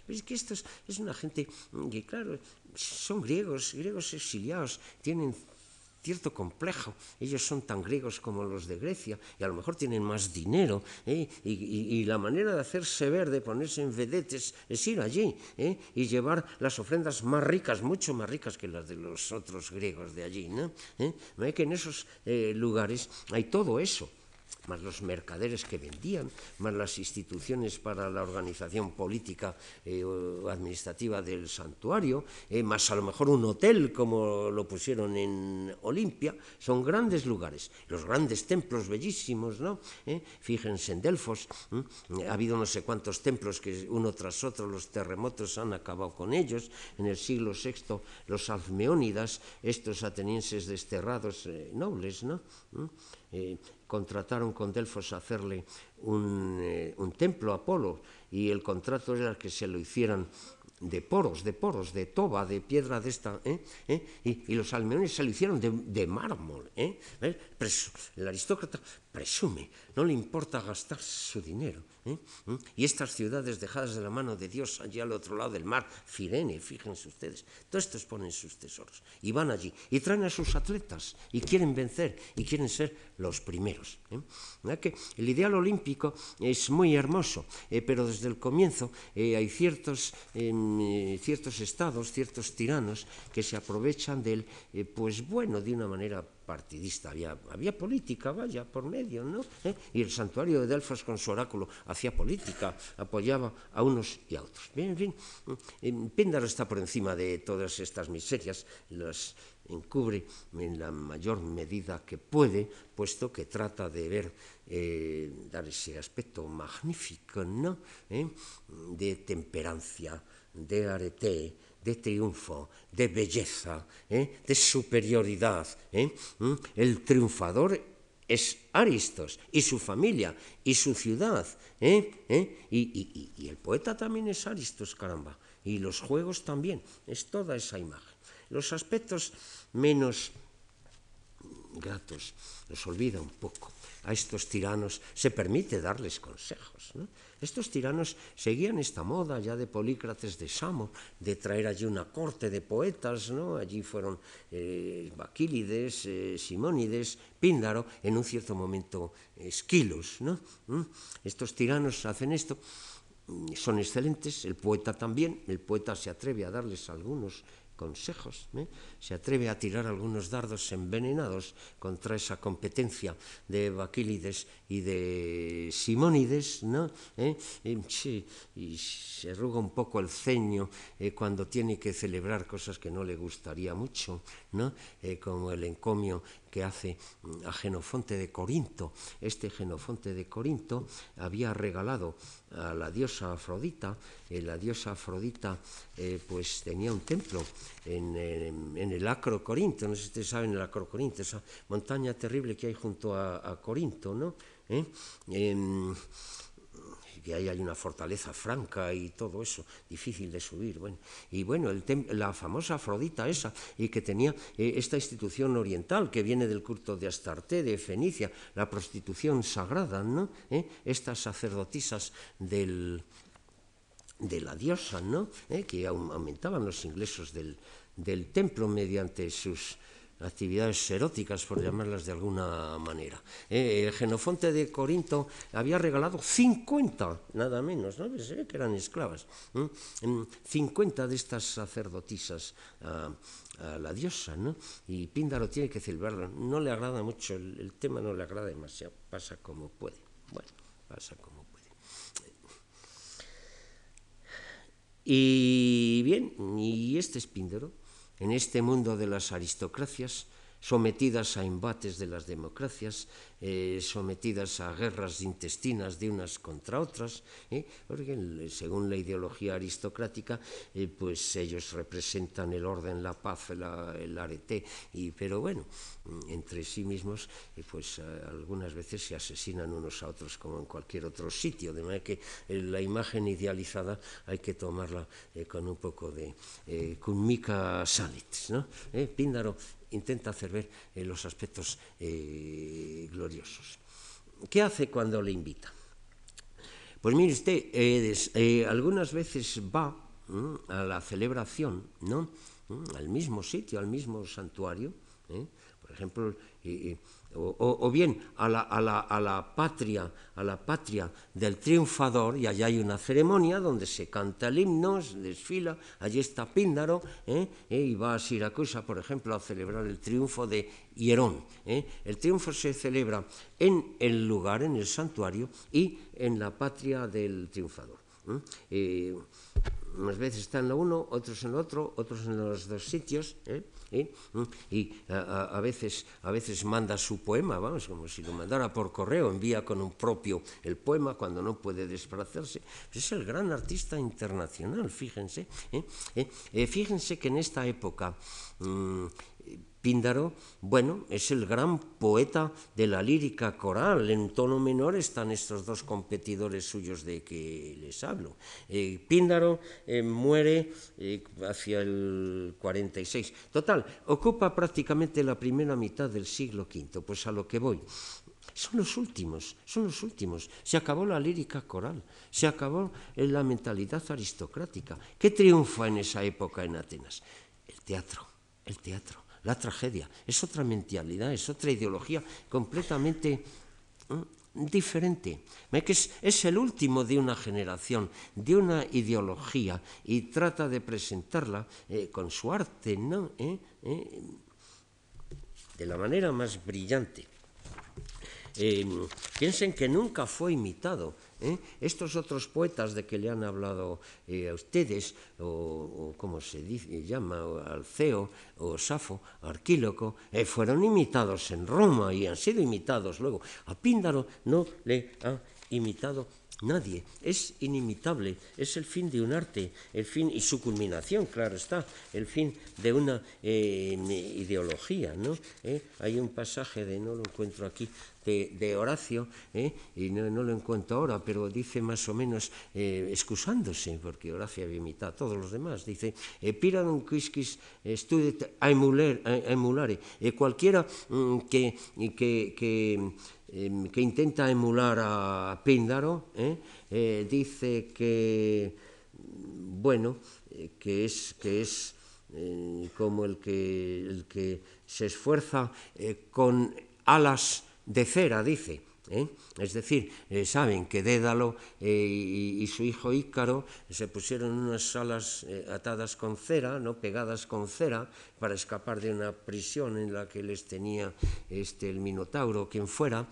Es que esto es, es una gente que, claro, son griegos, griegos exiliados, tienen cierto complejo. Ellos son tan griegos como los de Grecia y a lo mejor tienen más dinero. ¿eh? Y, la manera de hacerse ver, de ponerse en vedetes, es ir allí ¿eh? y llevar las ofrendas más ricas, mucho más ricas que las de los otros griegos de allí. ¿no? ¿Eh? que en esos eh, lugares hay todo eso más los mercaderes que vendían, más las instituciones para la organización política eh, o administrativa del santuario, eh, más a lo mejor un hotel como lo pusieron en Olimpia, son grandes lugares, los grandes templos bellísimos, ¿no? Eh, fíjense en Delfos, ha habido no sé cuántos templos que uno tras otro los terremotos han acabado con ellos, en el siglo VI los almeónidas, estos atenienses desterrados nobles, ¿no? Contrataron con Delfos a hacerle un, eh, un, templo a Apolo y el contrato era que se lo hicieran de poros, de poros, de toba, de piedra de esta, ¿eh? ¿Eh? Y, los almeones se lo hicieron de, de mármol. ¿eh? el aristócrata presume, no le importa gastar su dinero. ¿Eh? ¿Mm? Y estas ciudades dejadas de la mano de Dios allí al otro lado del mar, Firene, fíjense ustedes, todos estos ponen sus tesoros y van allí y traen a sus atletas y quieren vencer y quieren ser los primeros. ¿eh? que el ideal olímpico es muy hermoso, eh, pero desde el comienzo eh, hay ciertos, em, ciertos estados, ciertos tiranos que se aprovechan del, pues bueno, de una manera partidista, había, había política, vaya, por medio, ¿no? ¿Eh? Y el santuario de Delfos con su oráculo hacía política, apoyaba a unos y a otros. Bien, en fin, Píndaro está por encima de todas estas miserias, las encubre en la mayor medida que puede, puesto que trata de ver, eh, dar ese aspecto magnífico, ¿no? ¿Eh? De temperancia, de arete, de triunfo, de belleza, ¿eh? de superioridad. ¿eh? ¿Mm? El triunfador es Aristos y su familia y su ciudad. ¿eh? Y, el poeta también es Aristos, caramba. Y los juegos también. Es toda esa imagen. Los aspectos menos gratos los olvida un poco. A estos tiranos se permite darles consejos. Estos tiranos seguían esta moda ya de Polícrates de Samo, de traer allí una corte de poetas, ¿no? Allí fueron eh, Baquílides, eh, Simónides, Píndaro, en un cierto momento Esquilos, ¿no? ¿Mm? Estos tiranos hacen esto, son excelentes, el poeta también, el poeta se atreve a darles algunos consejos, ¿eh? se atreve a tirar algunos dardos envenenados contra esa competencia de Baquílides y de Simónides, ¿no? ¿Eh? y se arruga un poco el ceño eh, cuando tiene que celebrar cosas que no le gustaría mucho, ¿no? Eh, como el encomio que hace a Genofonte de Corinto. Este Genofonte de Corinto había regalado a la diosa Afrodita, eh, la diosa Afrodita eh, pues tenía un templo en, en, el Acro Corinto, no sé si ustedes saben el Acro Corinto, esa montaña terrible que hay junto a, Corinto, ¿no? ¿Eh? Que ahí hay una fortaleza franca y todo eso, difícil de subir. Bueno, y bueno, la famosa Afrodita esa, y que tenía eh, esta institución oriental que viene del culto de Astarte, de Fenicia, la prostitución sagrada, ¿no? ¿Eh? Estas sacerdotisas del, de la diosa, ¿no? ¿Eh? que aumentaban los ingresos del, del templo mediante sus actividades eróticas, por llamarlas de alguna manera. Eh, el Genofonte de Corinto había regalado 50, nada menos, ¿no? que eran esclavas, 50 de estas sacerdotisas a, la diosa, ¿no? y Píndaro tiene que celebrarlo. No le agrada mucho, el, el tema no le agrada demasiado, pasa como puede. Bueno, pasa como puede. Y bien, y este es Píndaro en este mundo de las aristocracias, sometidas a embates de las democracias, eh, sometidas a guerras intestinas de unas contra otras, eh, porque según la ideología aristocrática, eh, pues ellos representan el orden, la paz, el arete, pero bueno, entre sí mismos, pues algunas veces se asesinan unos a otros como en cualquier otro sitio, de manera que la imagen idealizada hay que tomarla con un poco de eh, mica salit, ¿no? Píndaro intenta hacer ver eh, los aspectos eh, gloriosos. ¿Qué hace cuando le invita? Pues mire usted, eh, algunas veces va a la celebración, ¿no? al mismo sitio, al mismo santuario. Por ejemplo, o, bien a la, a, la, a la, patria, a la patria del triunfador, y allá hay una ceremonia donde se canta el himno, desfila, allí está Píndaro, ¿eh? ¿Eh? y va a Siracusa, por ejemplo, a celebrar el triunfo de Hierón. ¿eh? El triunfo se celebra en el lugar, en el santuario, y en la patria del triunfador. Unas veces está en lo uno, otros en lo otro, otros en los dos sitios. ¿eh? y a, veces, a veces manda su poema, vamos, como si lo mandara por correo, envía con un propio el poema cuando no puede desplazarse. Es el gran artista internacional, fíjense. ¿eh? ¿Eh? fíjense que en esta época mm, Píndaro, bueno, es el gran poeta de la lírica coral. En tono menor están estos dos competidores suyos de que les hablo. Eh, Píndaro eh, muere eh, hacia el 46. Total, ocupa prácticamente la primera mitad del siglo V. Pues a lo que voy. Son los últimos, son los últimos. Se acabó la lírica coral, se acabó la mentalidad aristocrática. ¿Qué triunfa en esa época en Atenas? El teatro, el teatro la tragedia. Es otra mentalidad, es otra ideología completamente diferente. Que es, el último de una generación, de una ideología, y trata de presentarla eh, con su arte, ¿no? ¿Eh? ¿Eh? De la manera más brillante. piensen que nunca fue imitado ¿eh? Estos otros poetas de que le han hablado eh, a ustedes, o, como se dice, llama, Alceo, o Safo, Arquíloco, eh, fueron imitados en Roma y han sido imitados luego. A Píndaro no le ha imitado Nadie, es inimitable, es el fin de un arte, el fin y su culminación, claro está, el fin de una ideología, ¿no? Hay un pasaje de, no lo encuentro aquí, de, Horacio, ¿eh? y no, lo encuentro ahora, pero dice más o menos, eh, excusándose, porque Horacio había imitado a todos los demás, dice, eh, piradum quisquis studet emulare, cualquiera mm, que, que, em, que, intenta emular a Píndaro, dice que, bueno, que es, que es como el que, el que se esfuerza con alas de cera, dice. ¿eh? Es decir, eh, saben que Dédalo eh, y, su hijo Ícaro se pusieron unas alas atadas con cera, no pegadas con cera, para escapar de una prisión en la que les tenía este, el Minotauro, quien fuera.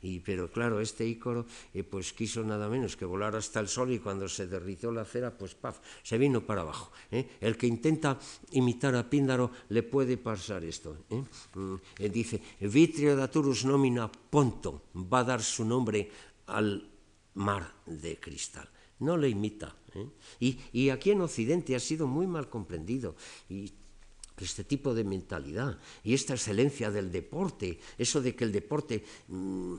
Y, pero claro, este Ícaro pues quiso nada menos que volar hasta el sol y cuando se derritió la cera, pues paf, se vino para abajo. El que intenta imitar a Píndaro le puede pasar esto. Mm, dice, vitrio daturus nomina ponto, va a dar su nombre al mar de cristal. No le imita. ¿eh? Y, aquí en Occidente ha sido muy mal comprendido. Y este tipo de mentalidad y esta excelencia del deporte, eso de que el deporte mm,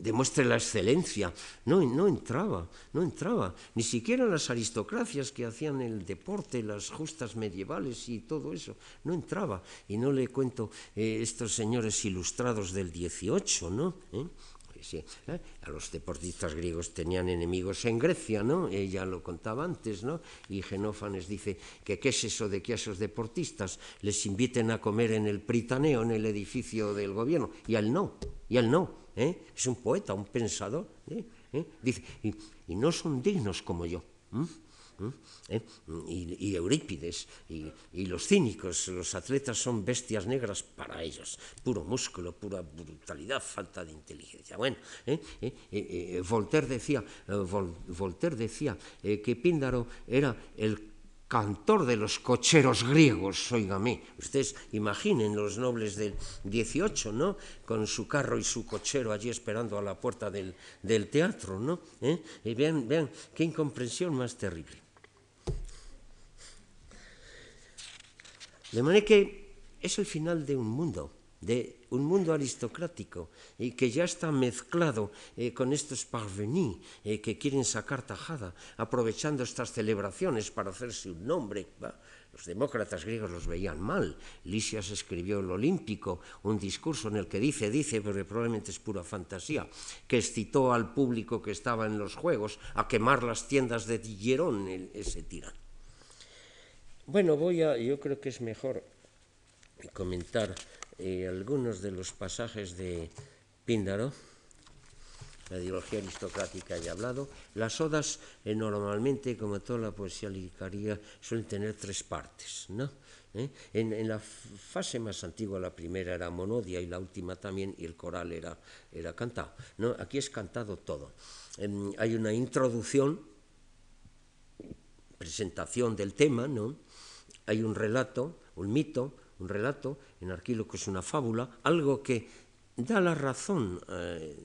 demuestre la excelencia. No, no entraba, no entraba. Ni siquiera las aristocracias que hacían el deporte, las justas medievales y todo eso, no entraba. Y no le cuento eh, estos señores ilustrados del 18, ¿no? ¿Eh? Sí. ¿eh? A los deportistas griegos tenían enemigos en Grecia, ¿no? Ella lo contaba antes, ¿no? Y Genófanes dice que qué es eso de que a esos deportistas les inviten a comer en el Pritaneo, en el edificio del gobierno. Y al no, y al no. ¿eh? Es un poeta, un pensador. ¿eh? ¿Eh? Dice, y, no son dignos como yo. ¿Eh? Y, Eurípides y, los cínicos, los atletas son bestias negras para ellos, puro músculo, pura brutalidad, falta de inteligencia. Bueno, ¿eh? ¿Eh? Voltaire decía, Vol, Voltaire decía que Píndaro era el cantor de los cocheros griegos, oígame. Ustedes imaginen los nobles del 18, ¿no? Con su carro y su cochero allí esperando a la puerta del, del teatro, ¿no? Y vean, vean qué incomprensión más terrible. De manera que es el final de un mundo, de un mundo aristocrático y que ya está mezclado eh, con estos parvenus eh, que quieren sacar tajada, aprovechando estas celebraciones para hacerse un nombre. Los demócratas griegos los veían mal. Lisias escribió el Olímpico, un discurso en el que dice, dice, pero probablemente es pura fantasía, que excitó al público que estaba en los Juegos a quemar las tiendas de Dillerón, ese tirano. Bueno, voy a, yo creo que es mejor comentar eh, algunos de los pasajes de Píndaro. La ideología aristocrática ya he hablado. Las odas eh, normalmente, como toda la poesía literaria, suelen tener tres partes. ¿no? ¿Eh? En, la fase más antigua, la primera era monodia y la última también, y el coral era, era cantado. ¿no? Aquí es cantado todo. Eh, hay una introducción, presentación del tema, ¿no? Hay un relato, un mito, un relato, en Arquíloco es una fábula, algo que da la razón eh,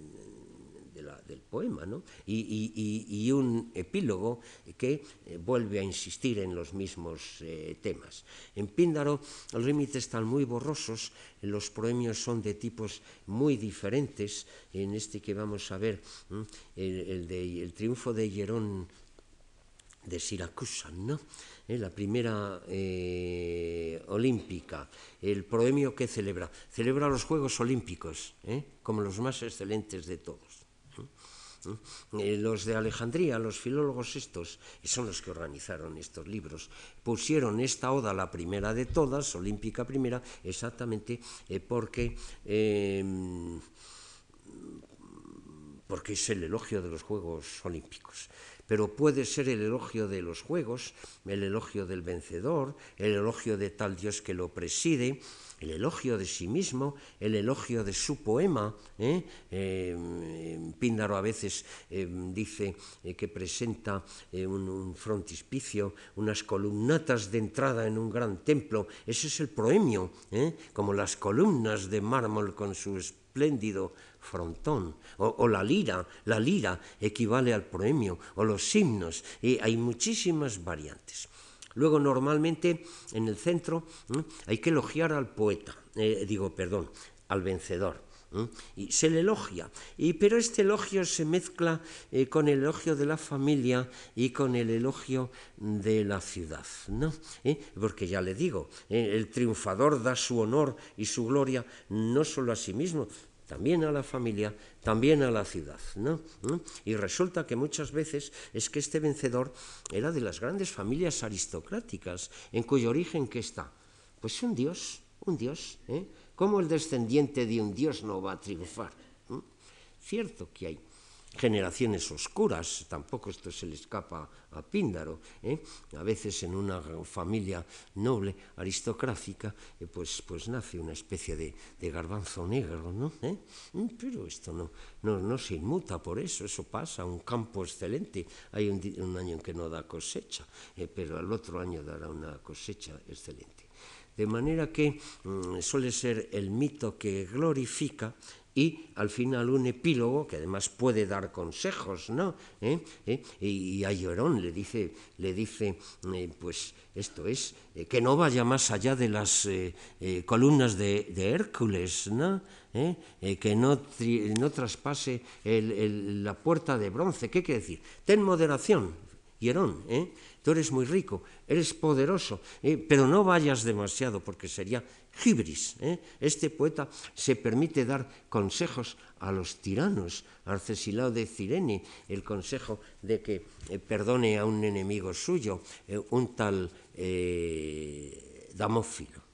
del poema, ¿no? y, un epílogo que eh, vuelve a insistir en los mismos eh, temas. En Píndaro los límites están muy borrosos, los poemios son de tipos muy diferentes, en este que vamos a ver, el, el, de, el triunfo de Hierón de Siracusa, ¿no? ¿eh? la primera eh, olímpica, el proemio que celebra. Celebra los Juegos Olímpicos, ¿eh? como los más excelentes de todos. Los de Alejandría, los filólogos estos, son los que organizaron estos libros, pusieron esta oda, la primera de todas, olímpica primera, exactamente porque, eh, porque es el elogio de los Juegos Olímpicos pero puede ser el elogio de los juegos, el elogio del vencedor, el elogio de tal Dios que lo preside, el elogio de sí mismo, el elogio de su poema. ¿eh? Eh, Píndaro a veces eh, dice que presenta un, un, frontispicio, unas columnatas de entrada en un gran templo. Ese es el proemio, como las columnas de mármol con su espléndido frontón, o, la lira, la lira equivale al proemio, o los himnos, y hay muchísimas variantes. Luego, normalmente, en el centro hay que elogiar al poeta, eh, digo, perdón, al vencedor. Y se le elogia, y, pero este elogio se mezcla eh, con el elogio de la familia y con el elogio de la ciudad, ¿no? ¿Eh? Porque ya le digo, el triunfador da su honor y su gloria no solo a sí mismo, también a la familia, también a la ciudad. ¿no? Y resulta que muchas veces es que este vencedor era de las grandes familias aristocráticas, en cuyo origen que está. Pues un dios, un dios. ¿eh? ¿Cómo el descendiente de un dios no va a triunfar? ¿Mm? Cierto que hay generaciones oscuras, tampoco esto se le escapa a Píndaro, ¿eh? a veces en una familia noble, aristocrática, eh, pues, pues nace una especie de, garbanzo negro, ¿no? ¿Eh? Mm, pero esto no, no, se inmuta por eso, eso pasa, un campo excelente, hay un, año en que no da cosecha, pero al otro año dará una cosecha excelente. De manera que mm, suele ser el mito que glorifica y al final un epílogo que además puede dar consejos, ¿no? ¿Eh? ¿Eh? Y, a Llorón le dice, le dice eh, pues esto es, que no vaya más allá de las columnas de, Hércules, ¿no? que no, no traspase la puerta de bronce. ¿Qué quiere decir? Ten moderación, Hierón, ¿eh? Tú eres muy rico, eres poderoso, ¿eh? pero no vayas demasiado porque sería gibris. ¿eh? Este poeta se permite dar consejos a los tiranos, Arcesilao de Cirene, el consejo de que eh, perdone a un enemigo suyo, eh, un tal Damófilo.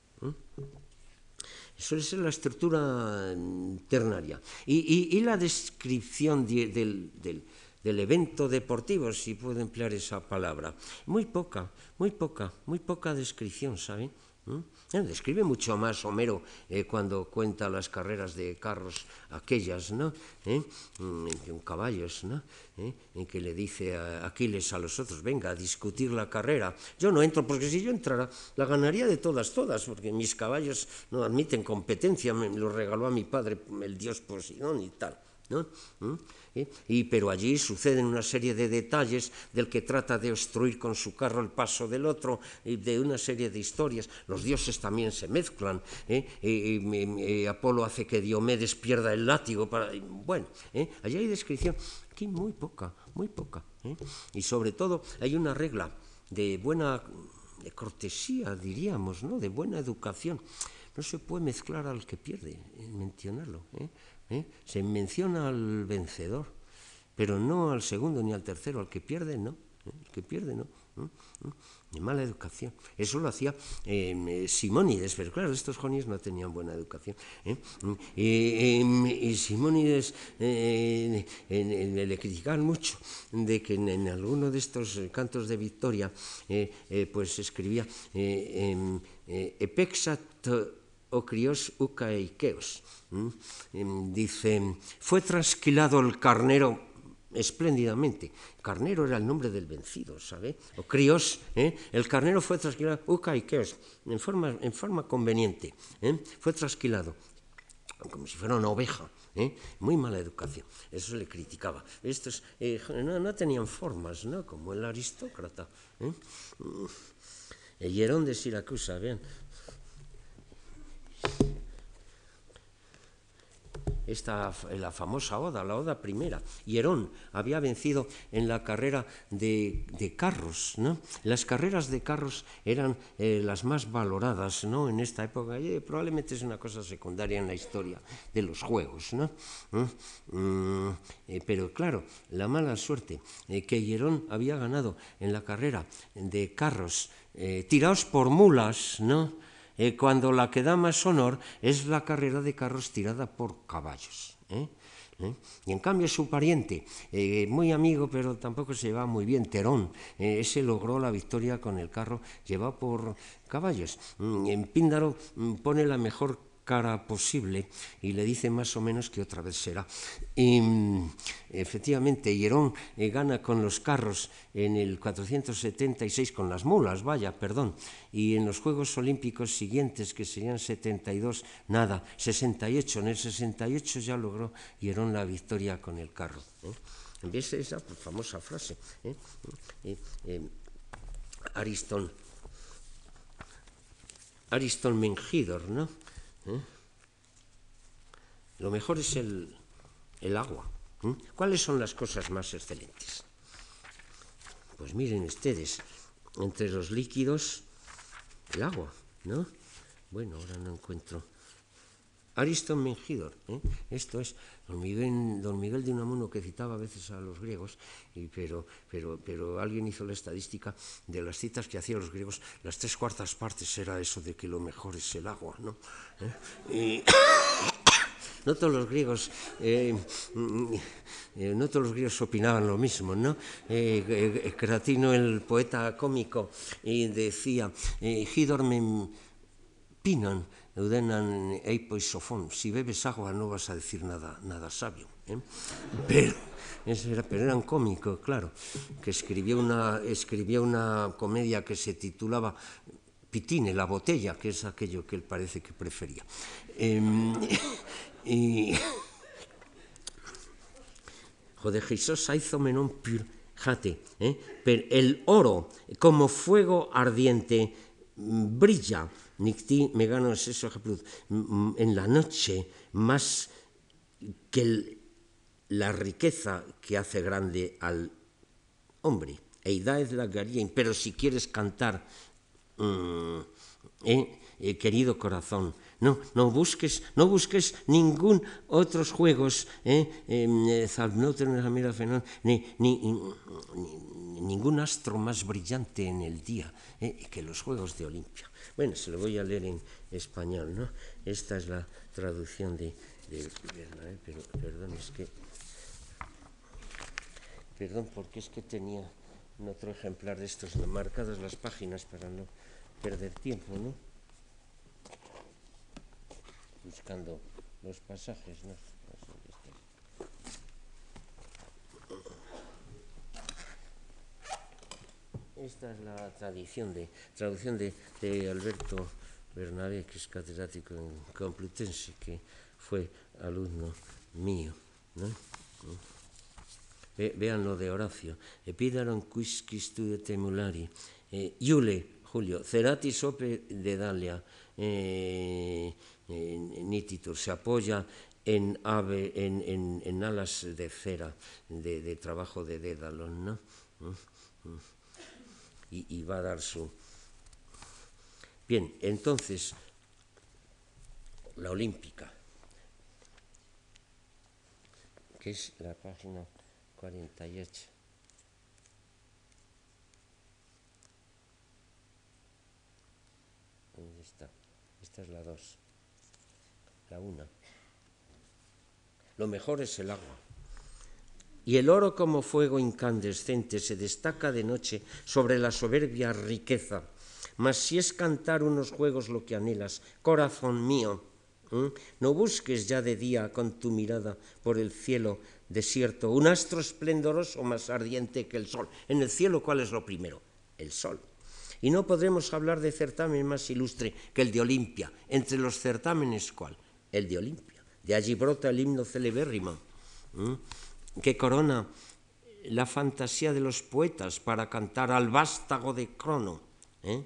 Suele ser la estructura mm, ternaria. Y, la descripción del evento deportivo, si puedo emplear esa palabra. Muy poca, muy poca, muy poca descripción, ¿saben? ¿Mm? Eh, describe mucho más Homero eh, cuando cuenta las carreras de carros aquellas, ¿no? ¿Eh? Mm, caballos, ¿no? En que le dice a Aquiles a los otros, venga a discutir la carrera. Yo no entro porque si yo entrara la ganaría de todas, todas, porque mis caballos no admiten competencia, me lo regaló a mi padre el dios Poseidón y tal. ¿Mm? Y, pero allí suceden una serie de detalles del que trata de obstruir con su carro el paso del otro, y de una serie de historias. Los dioses también se mezclan. ¿eh? Y, Apolo hace que Diomedes pierda el látigo. Para, bueno, ¿eh? allí hay descripción. Aquí muy poca, muy poca. ¿eh? Y sobre todo hay una regla de buena de cortesía, diríamos, ¿no? de buena educación. No se puede mezclar al que pierde, mencionarlo. ¿eh? ¿Eh? Se menciona al vencedor, pero no al segundo ni al tercero, al que pierde no, ¿eh? que pierde no. De mala educación. Eso lo hacía eh, Simónides, pero claro, estos jonios no tenían buena educación. Y, Simónides le criticaban mucho de que en, alguno de estos cantos de victoria pues escribía Epexat o crios ucaikeos. Dice, fue trasquilado el carnero espléndidamente. Carnero era el nombre del vencido, ¿sabe? O crios, ¿eh? el carnero fue trasquilado, ucaikeos, en forma, en forma conveniente, ¿eh? fue trasquilado, como si fuera una oveja. ¿eh? Muy mala educación, eso le criticaba. Estos no, no, tenían formas, ¿no? Como el aristócrata. Hierón de Siracusa, vean, esta, la famosa Oda, la Oda primera. Hierón había vencido en la carrera de, carros. ¿no? Las carreras de carros eran eh, las más valoradas ¿no? en esta época. y probablemente es una cosa secundaria en la historia de los juegos. ¿no? ¿Mm? Mm, eh, pero claro, la mala suerte eh, que Hierón había ganado en la carrera de carros tirados por mulas, ¿no? Eh, cuando la que da más honor es la carrera de carros tirada por caballos. ¿eh? ¿Eh? Y en cambio su pariente, muy amigo, pero tampoco se lleva muy bien, Terón, ese logró la victoria con el carro llevado por caballos. Mm, en Píndaro mm, pone la mejor cara posible y le dice más o menos que otra vez será. Y mm, efectivamente, Hierón eh, gana con los carros en el 476, con las mulas, vaya, perdón, y en los Juegos Olímpicos siguientes, que serían 72, nada, 68, en el 68 ya logró Hierón la victoria con el carro. ¿eh? ¿Ves esa famosa frase? ¿eh? eh Aristón, Aristón Mengídor, ¿no? ¿Eh? Lo mejor es el, agua. ¿eh? ¿Cuáles son las cosas más excelentes? Pues miren ustedes, entre los líquidos, el agua, ¿no? Bueno, ahora no encuentro. Ariston Mengidor, ¿eh? esto es don Miguel, de Unamuno que citaba a veces a los griegos, pero, pero, pero alguien hizo la estadística de las citas que hacían los griegos, las tres cuartas partes era eso de que lo mejor es el agua, ¿no? ¿Eh? Y, <coughs> no todos los griegos eh, eh, no todos los griegos opinaban lo mismo, ¿no? Cratino, el poeta cómico, decía, Hidormen pinan, eudenan. Si bebes agua no vas a decir nada, nada sabio. ¿eh? Pero, era, pero era un cómico, claro, que escribió una, escribió una comedia que se titulaba Pitine, la botella, que es aquello que él parece que prefería. Eh, y Joder, Jesús hizo menón pur, jate, ¿eh? pero el oro como fuego ardiente brilla, nicti me gano eso mm, en la noche más que la riqueza que hace grande al hombre. Eida es la garín, pero si quieres cantar, mmm, eh, eh, querido corazón, no, no busques, no busques ningún otros juegos, eh, em, eh, ni, ni, ni, ningún astro más brillante en el día eh, que los Juegos de Olimpia. Bueno, se lo voy a leer en español, ¿no? Esta es la traducción de, perdón, es que Perdón, porque es que tenía otro ejemplar de estos marcadas las páginas para no perder tiempo, ¿no? buscando los pasajes, ¿no? Esta es la tradición de, traducción de, de Alberto Bernabé, que es catedrático en Complutense, que fue alumno mío. ¿no? Vean lo de Horacio. Epidaron quisquis tu de temulari. Eh, Iule, Julio. Cerati sope de Dalia. Eh, Nititur, se apoya en, ave, en, en, en alas de cera, de, trabajo de Dédalo, ¿no? Y, y va a dar su... Bien, entonces, la olímpica, que es la página 48. ¿Dónde está? Esta es la 2. La 1. Lo mejor es el agua. Y el oro como fuego incandescente se destaca de noche sobre la soberbia riqueza. Mas si es cantar unos juegos lo que anhelas, corazón mío, no busques ya de día con tu mirada por el cielo desierto, un astro esplendoroso más ardiente que el sol. En el cielo, ¿cuál es lo primero? El sol. Y no podremos hablar de certamen más ilustre que el de Olimpia. Entre los certámenes, ¿cuál? El de Olimpia. De allí brota el himno celebérrimo, que corona la fantasía de los poetas para cantar al vástago de Crono, ¿eh?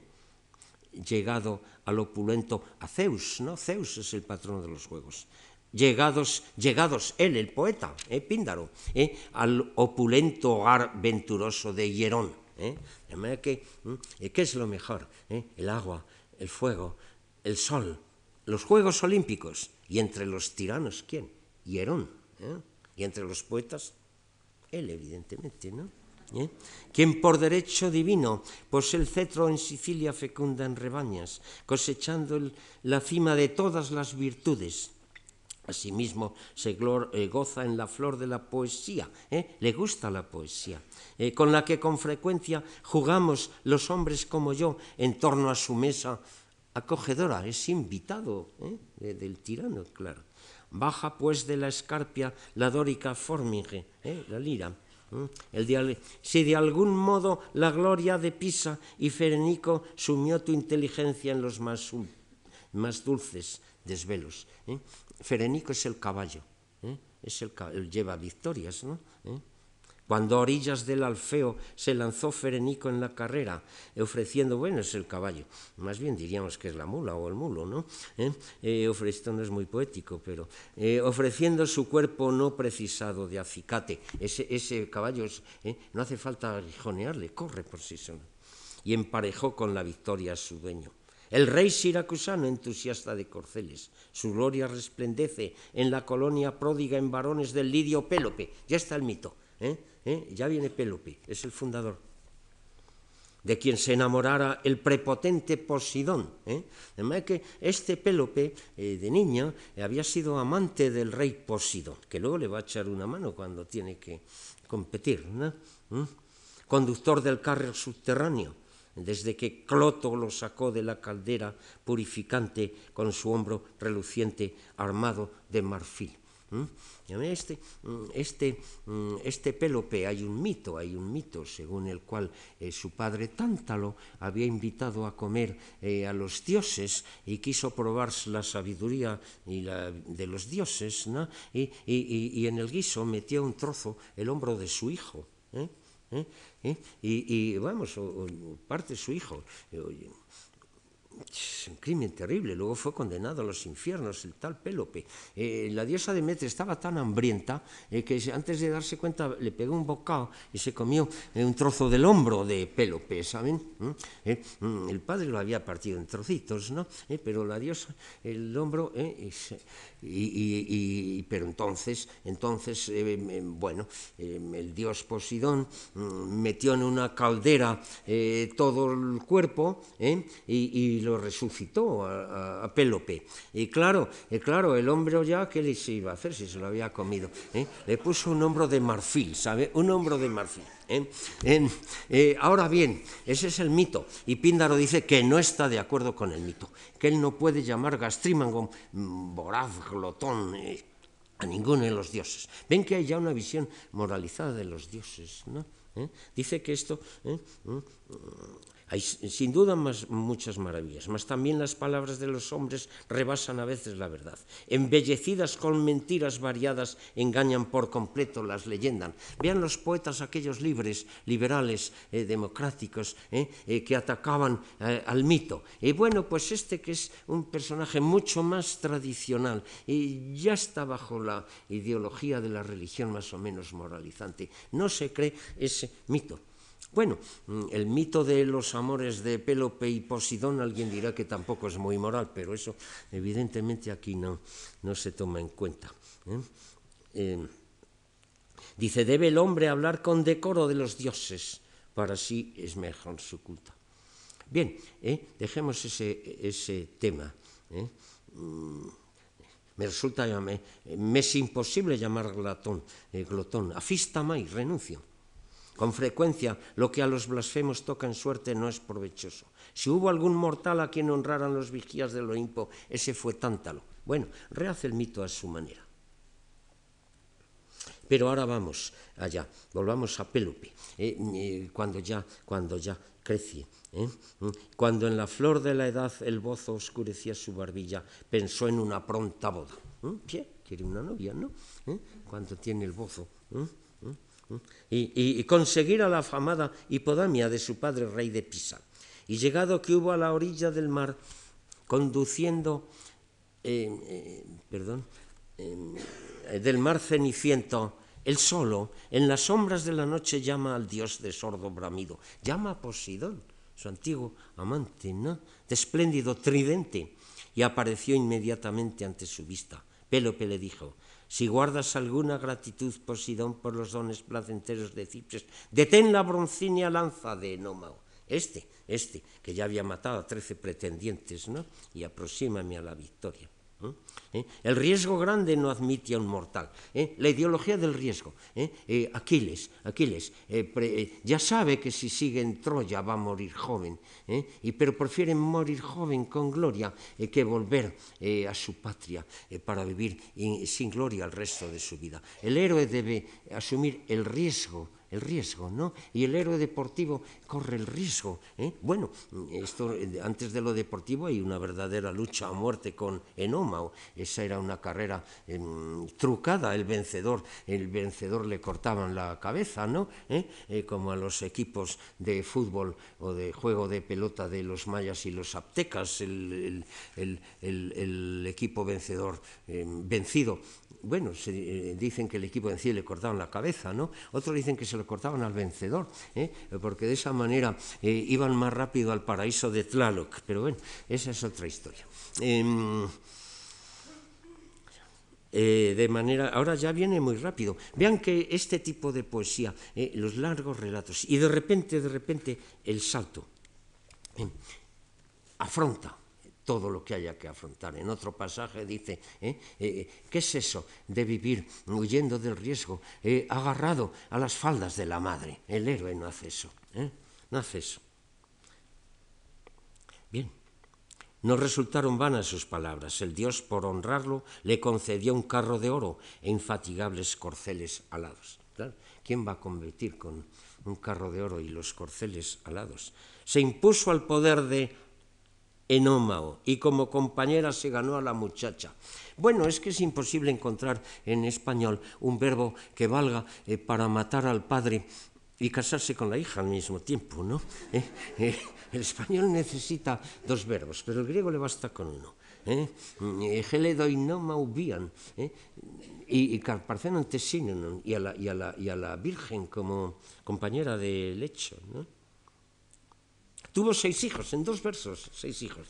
llegado al opulento a Zeus, ¿no? Zeus es el patrono de los juegos llegados, llegados él, el poeta, eh, Píndaro, eh, al opulento hogar venturoso de Hierón. De manera que, ¿qué es lo mejor? El agua, el fuego, el sol, los Juegos Olímpicos. Y entre los tiranos, ¿quién? Hierón. ¿eh? Y entre los poetas, él, evidentemente, ¿no? ¿Eh? Quien por derecho divino posee el cetro en Sicilia fecunda en rebañas, cosechando la cima de todas las virtudes, Asimismo, se eh, goza en la flor de la poesía, le gusta la poesía, con la que con frecuencia jugamos los hombres como yo en torno a su mesa acogedora, es invitado del tirano, claro. Baja pues de la escarpia la dórica forminge, la lira. El si de algún modo la gloria de Pisa y Ferenico sumió tu inteligencia en los más, más dulces desvelos. Ferenico es el caballo, ¿eh? es el, él lleva victorias, ¿no? ¿Eh? Cuando a orillas del Alfeo se lanzó Ferenico en la carrera, ofreciendo, bueno, es el caballo, más bien diríamos que es la mula o el mulo, ¿no? ¿Eh? Eh, esto no es muy poético, pero eh, ofreciendo su cuerpo no precisado de acicate, ese, caballo ¿eh? no hace falta aguijonearle, corre por sí solo, y emparejó con la victoria a su dueño. El rey siracusano, entusiasta de corceles, su gloria resplandece en la colonia pródiga en varones del lidio Pélope. Ya está el mito, ¿eh? ¿Eh? ya viene Pélope, es el fundador, de quien se enamorara el prepotente Posidón. ¿eh? De que este Pélope, eh, de niño, había sido amante del rey Posidón, que luego le va a echar una mano cuando tiene que competir. ¿Mm? Conductor del carro subterráneo desde que Cloto lo sacó de la caldera purificante con su hombro reluciente armado de marfil. Este, este, este Pélope hay un mito, hay un mito según el cual eh, su padre Tántalo había invitado a comer eh, a los dioses y quiso probar la sabiduría y la, de los dioses, ¿no? y, y, en el guiso metió un trozo el hombro de su hijo. ¿eh? Y, y, vamos, o parte de su hijo. Un crimen terrible. Luego fue condenado a los infiernos, el tal Pélope. Eh, la diosa Demetre estaba tan hambrienta eh, que antes de darse cuenta le pegó un bocado y se comió eh, un trozo del hombro de Pélope, ¿saben? ¿Mm? Eh, mm, el padre lo había partido en trocitos, ¿no? Eh, pero la diosa, el hombro, y, y, y, pero entonces, entonces bueno, el dios Posidón mm, metió en una caldera todo el cuerpo y lo resucitó a, a, Pélope. Y claro, y claro, el hombro ya, ¿qué le se iba a hacer si se lo había comido? ¿eh? Le puso un hombro de marfil, ¿sabe? Un hombro de marfil. ¿eh? Eh, ahora bien, ese es el mito, y Píndaro dice que no está de acuerdo con el mito, que él no puede llamar gastrímago, voraz, glotón, a ninguno de los dioses. Ven que hay ya una visión moralizada de los dioses. Dice que esto... ¿eh? Hay sin duda más, muchas maravillas, mas también las palabras de los hombres rebasan a veces la verdad. Embellecidas con mentiras variadas, engañan por completo las leyendas. Vean los poetas aquellos libres, liberales, eh, democráticos, eh, eh, que atacaban al mito. Y bueno, pues este que es un personaje mucho más tradicional y ya está bajo la ideología de la religión más o menos moralizante, no se cree ese mito. Bueno, mm, el mito de los amores de Pélope y Posidón, alguien dirá que tampoco es muy moral, pero eso evidentemente aquí no, no se toma en cuenta. ¿eh? Eh, dice, debe el hombre hablar con decoro de los dioses, para así es mejor su culto. Bien, ¿eh? dejemos ese, ese tema. Mm, me resulta, me, me, es imposible llamar glotón, glotón. Afístama y renuncio. Con frecuencia lo que a los blasfemos toca en suerte no es provechoso. Si hubo algún mortal a quien honraran los vigías del Olimpo, ese fue Tántalo. Bueno, rehace el mito a su manera. Pero ahora vamos allá, volvamos a Pélope, eh, eh, cuando ya, cuando ya crece. ¿eh? Cuando en la flor de la edad el bozo oscurecía su barbilla, pensó en una pronta boda. ¿Qué? Quiere una novia, ¿no? Cuando tiene el bozo. Y, y, conseguir a la afamada hipodamia de su padre rey de Pisa. Y llegado que hubo a la orilla del mar, conduciendo, eh, eh, perdón, eh, del mar ceniciento, él solo, en las sombras de la noche, llama al dios de sordo bramido, llama a Posidón, su antiguo amante, ¿no? de espléndido tridente, y apareció inmediatamente ante su vista. Pélope le dijo, si guardas alguna gratitud, Posidón, por los dones placenteros de Cipres, detén la broncínea lanza de Enómao. Este, este, que ya había matado a trece pretendientes, ¿no? Y aproxímame a la victoria. ¿Eh? El riesgo grande no admite a un mortal. ¿eh? La ideología del riesgo. ¿eh? eh Aquiles, Aquiles eh, ya sabe que si sigue en Troya va a morir joven, y, pero prefiere morir joven con gloria que volver a su patria para vivir in, sin gloria el resto de su vida. El héroe debe asumir el riesgo el riesgo, ¿no? Y el héroe deportivo corre el riesgo. ¿eh? Bueno, esto, antes de lo deportivo hay una verdadera lucha a muerte con Enómao. Esa era una carrera eh, trucada, el vencedor, el vencedor le cortaban la cabeza, ¿no? ¿Eh? eh como a los equipos de fútbol o de juego de pelota de los mayas y los aztecas, el, equipo vencedor eh, vencido bueno, se, eh, dicen que el equipo en sí le cortaban la cabeza, ¿no? Otros dicen que se lo cortaban al vencedor, ¿eh? porque de esa manera eh, iban más rápido al paraíso de Tlaloc. Pero bueno, esa es otra historia. Eh, de manera, ahora ya viene muy rápido. Vean que este tipo de poesía, los largos relatos, y de repente, de repente, el salto, eh, afronta todo lo que haya que afrontar. En otro pasaje dice, ¿eh? Eh, ¿qué es eso de vivir huyendo del riesgo, eh, agarrado a las faldas de la madre? El héroe no hace eso, ¿eh? no hace eso. Bien, No resultaron vanas sus palabras. El dios, por honrarlo, le concedió un carro de oro e infatigables corceles alados. ¿Quién va a competir con un carro de oro y los corceles alados? Se impuso al poder de Enómao y como compañera se ganó a la muchacha. Bueno, es que es imposible encontrar en español un verbo que valga eh, para matar al padre y casarse con la hija al mismo tiempo, ¿no? Eh, eh, el español necesita dos verbos, pero el griego le basta con uno. ¿eh? y, y Carparcenon y a, la, y, y a la Virgen como compañera de lecho. ¿no? Tuvo seis hijos, en dos versos, seis hijos.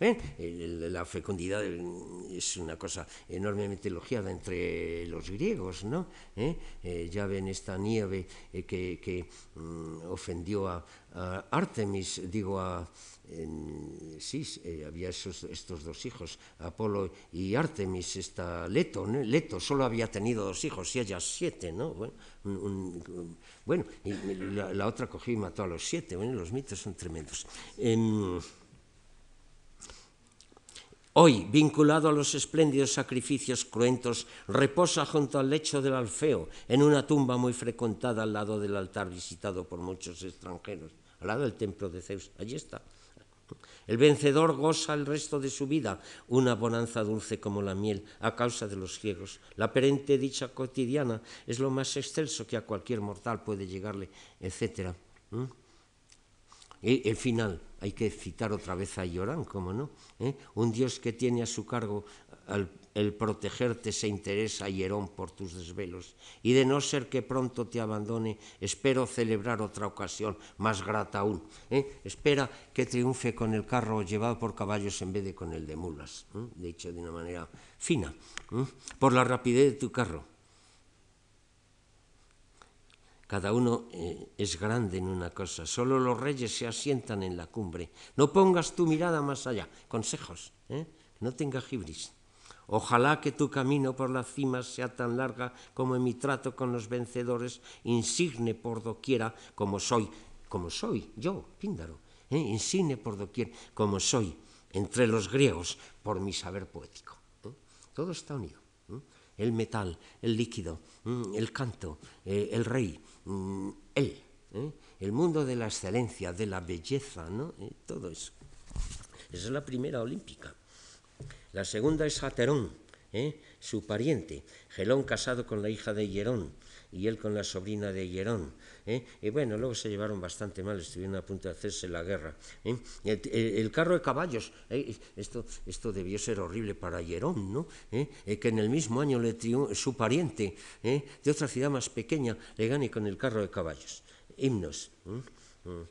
¿Eh? la fecundidad es una cosa enormemente elogiada entre los griegos, ¿no? ¿Eh? Eh, ya ven esta nieve eh, que, que mm, ofendió a, Artemis, digo a... Sí, había esos, estos dos hijos, Apolo y Artemis, esta Leto, ¿no? Leto solo había tenido dos hijos y ella siete, ¿no? Bueno, y la, la, otra cogió y mató a los siete, bueno, los mitos son tremendos. Em, Hoy, vinculado a los espléndidos sacrificios cruentos, reposa junto al lecho del Alfeo, en una tumba muy frecuentada al lado del altar visitado por muchos extranjeros, al lado del templo de Zeus. Allí está. El vencedor goza el resto de su vida una bonanza dulce como la miel a causa de los ciegos. La perente dicha cotidiana es lo más excelso que a cualquier mortal puede llegarle, etc. Y el final, hay que citar otra vez a Llorán, como no, ¿Eh? un Dios que tiene a su cargo el protegerte se interesa, Hierón, por tus desvelos, y de no ser que pronto te abandone, espero celebrar otra ocasión más grata aún. ¿eh? Espera que triunfe con el carro llevado por caballos en vez de con el de mulas, ¿eh? dicho de una manera fina, ¿eh? por la rapidez de tu carro cada uno eh, es grande en una cosa. Solo los reyes se asientan en la cumbre. No pongas tu mirada más allá. Consejos. ¿eh? No tengas gibris. Ojalá que tu camino por la cima sea tan larga como en mi trato con los vencedores, insigne por doquiera como soy, como soy yo, Píndaro, ¿eh? insigne por doquier como soy entre los griegos por mi saber poético. Todo está unido. El metal, el líquido, el canto, el rey, él, ¿eh? el mundo de la excelencia, de la belleza, ¿no? ¿Eh? todo eso. Esa es la primera olímpica. La segunda es Aterón, ¿eh? su pariente, Gelón casado con la hija de Hierón y él con la sobrina de Hierón. ¿eh? Y bueno, luego se llevaron bastante mal, estuvieron a punto de hacerse la guerra. ¿eh? El, carro de caballos, ¿eh? esto, esto debió ser horrible para Hierón, ¿no? ¿Eh? Eh, que en el mismo año le su pariente ¿eh? de otra ciudad más pequeña le gane con el carro de caballos. Himnos. Mm.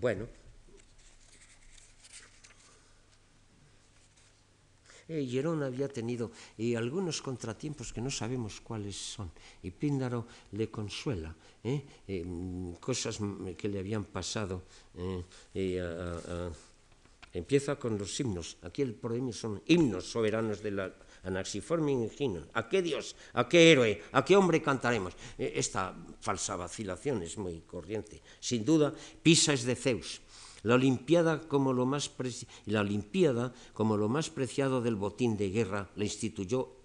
Bueno, eh, Hierón había tenido eh, algunos contratiempos que no sabemos cuáles son. Y Píndaro le consuela eh, eh, cosas que le habían pasado. Empieza con los himnos. Aquí el poema son himnos soberanos de la anaxiforme. ¿A qué Dios, a qué héroe, a qué hombre cantaremos? Esta falsa vacilación es muy corriente. Sin duda, Pisa es de Zeus. La Olimpiada como lo más la Olimpiada como lo más preciado del botín de guerra la instituyó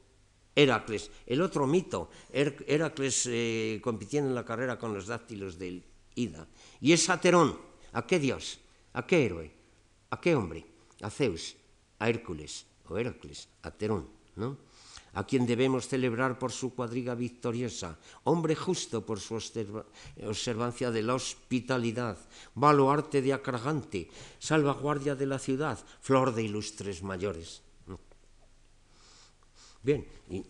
Heracles. El otro mito, Heracles eh, compitiendo en la carrera con los dáctilos del Ida. Y es Aterón. ¿A qué dios? ¿A qué héroe? ¿A qué hombre? A Zeus, a Hércules o Heracles, Aterón, ¿no? A quien debemos celebrar por su cuadriga victoriosa, hombre justo por su observancia de la hospitalidad, baluarte de Acragante, salvaguardia de la ciudad, flor de ilustres mayores. Bien, y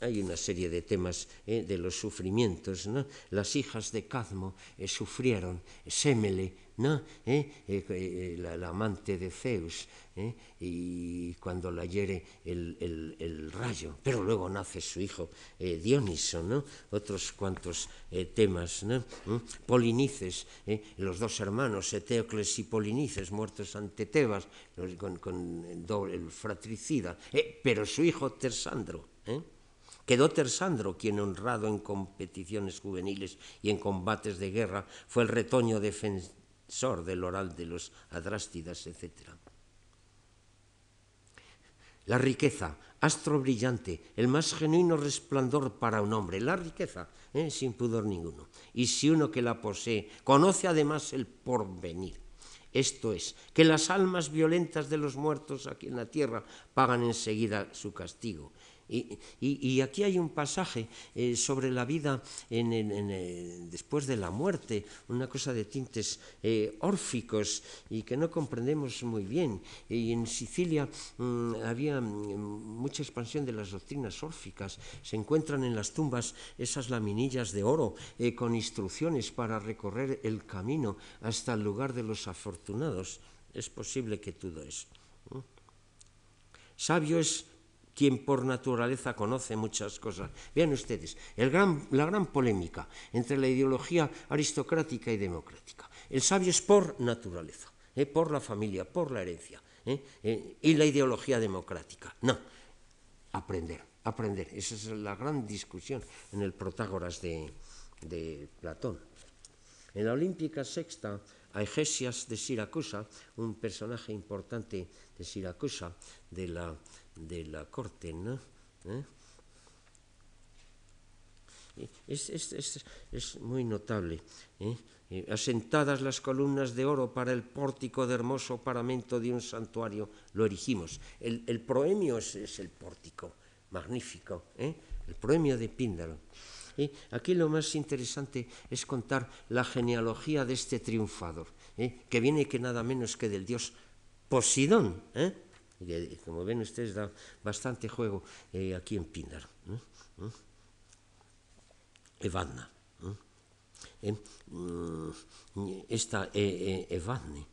hay una serie de temas eh, de los sufrimientos. Las hijas de Cadmo eh, sufrieron, Semele ¿no? ¿Eh? Eh, eh, la, la, amante de Zeus, ¿eh? y cuando la hiere el, el, el, rayo, pero luego nace su hijo eh, Dioniso, ¿no? otros cuantos eh, temas, ¿no? ¿Mm? Polinices, los dos hermanos, Eteocles y Polinices, muertos ante Tebas, con, con doble, el fratricida, pero su hijo Tersandro, Quedó Tersandro, quien honrado en competiciones juveniles y en combates de guerra, fue el retoño defensivo Sor del oral de los Adrástidas, etc. La riqueza, astro brillante, el más genuino resplandor para un hombre, la riqueza, ¿eh? sin pudor ninguno. Y si uno que la posee conoce además el porvenir, esto es, que las almas violentas de los muertos aquí en la tierra pagan enseguida su castigo y, aquí hay un pasaje eh, sobre la vida después de la muerte, una cosa de tintes eh, órficos y que no comprendemos muy bien. Y en Sicilia mm, había mm, mucha expansión de las doctrinas órficas. Se encuentran en las tumbas esas laminillas de oro eh, con instrucciones para recorrer el camino hasta el lugar de los afortunados. Es posible que todo eso. Sabio es quien por naturaleza conoce muchas cosas. Vean ustedes, la gran polémica entre la ideología aristocrática y democrática. El sabio es por naturaleza, ¿eh? por la familia, por la herencia. ¿eh? Eh, y la ideología democrática. No, aprender, aprender. Esa es la gran discusión en el Protágoras de, Platón. En la Olímpica Sexta, Aegesias de Siracusa, un personaje importante de Siracusa, de la de la corte, ¿no? ¿Eh? Es, es, muy notable. ¿eh? Eh, asentadas las columnas de oro para el pórtico de hermoso paramento de un santuario, lo erigimos. El, el proemio es, el pórtico, magnífico, el proemio de Píndaro. Aquí lo más interesante es contar la genealogía de este triunfador, que viene que nada menos que del dios Posidón. Como ven ustedes, da bastante juego eh, aquí en Pindar. ¿eh? Evadna. ¿eh? Mm, esta Evadne,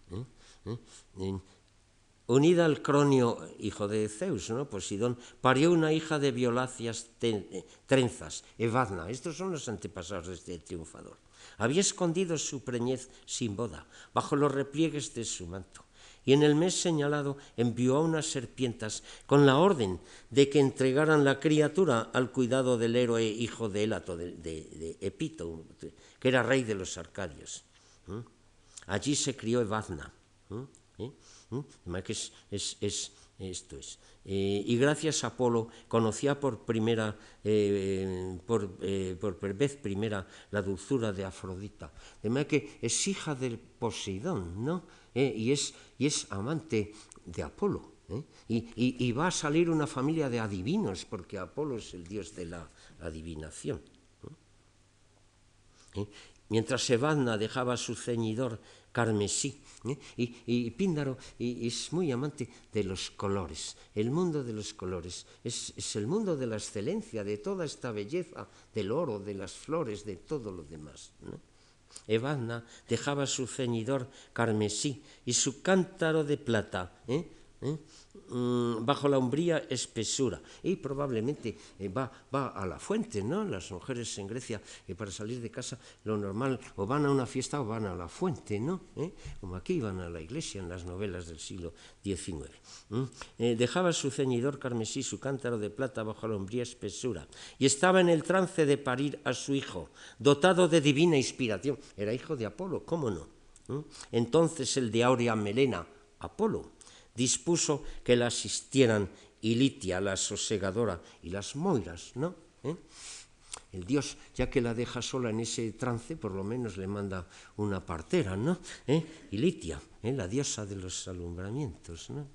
unida al Cronio, hijo de Zeus, ¿no? Posidón, parió una hija de violacias trenzas, Evadna. Estos son los antepasados de este triunfador. Había escondido su preñez sin boda, bajo los repliegues de su manto y en el mes señalado envió a unas serpientes con la orden de que entregaran la criatura al cuidado del héroe hijo de Élato, de, Epito, que era rey de los arcadios. Allí se crió Evadna. ¿Eh? Que es, esto es. Eh, y gracias a Apolo conocía por primera, eh, por, por, vez primera la dulzura de Afrodita. De manera que es hija del Poseidón, ¿no? ¿Eh? y, es, y, es, amante de Apolo. ¿eh? Y, y, va a salir una familia de adivinos, porque Apolo es el dios de la adivinación. ¿eh? Mientras Evadna dejaba su ceñidor carmesí. Y, y, Píndaro es muy amante de los colores, el mundo de los colores. Es, es, el mundo de la excelencia, de toda esta belleza, del oro, de las flores, de todo lo demás. Evadna dejaba su ceñidor carmesí y su cántaro de plata. ¿eh? ¿Eh? Mm, bajo la umbría espesura. Y probablemente eh, va, va, a la fuente, ¿no? Las mujeres en Grecia, eh, para salir de casa, lo normal, o van a una fiesta o van a la fuente, ¿no? Como aquí van a la iglesia en las novelas del siglo XIX. dejaba su ceñidor carmesí, su cántaro de plata bajo la umbría espesura, y estaba en el trance de parir a su hijo, dotado de divina inspiración. Era hijo de Apolo, ¿cómo no? Entonces el de Aurea Melena, Apolo, dispuso que la asistieran Ilitia, la sosegadora, y las Moiras, ¿no? ¿Eh? El dios, ya que la deja sola en ese trance, por lo menos le manda una partera, ¿no? ¿Eh? Ilitia, ¿eh? la diosa de los alumbramientos, ¿no?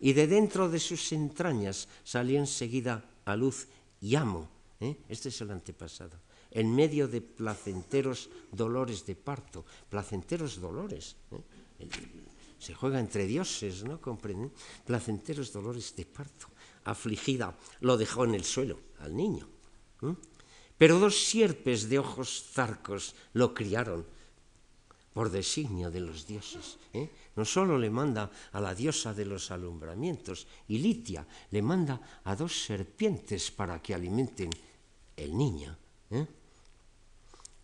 Y de dentro de sus entrañas salió enseguida a luz Yamo, ¿eh? este es el antepasado, en medio de placenteros dolores de parto, placenteros dolores. ¿eh? Se juega entre dioses, ¿no? Comprenden? Placenteros dolores de parto. Afligida, lo dejó en el suelo al niño. Pero dos sierpes de ojos zarcos lo criaron por designio de los dioses. ¿eh? No solo le manda a la diosa de los alumbramientos, y Litia le manda a dos serpientes para que alimenten el niño, ¿eh?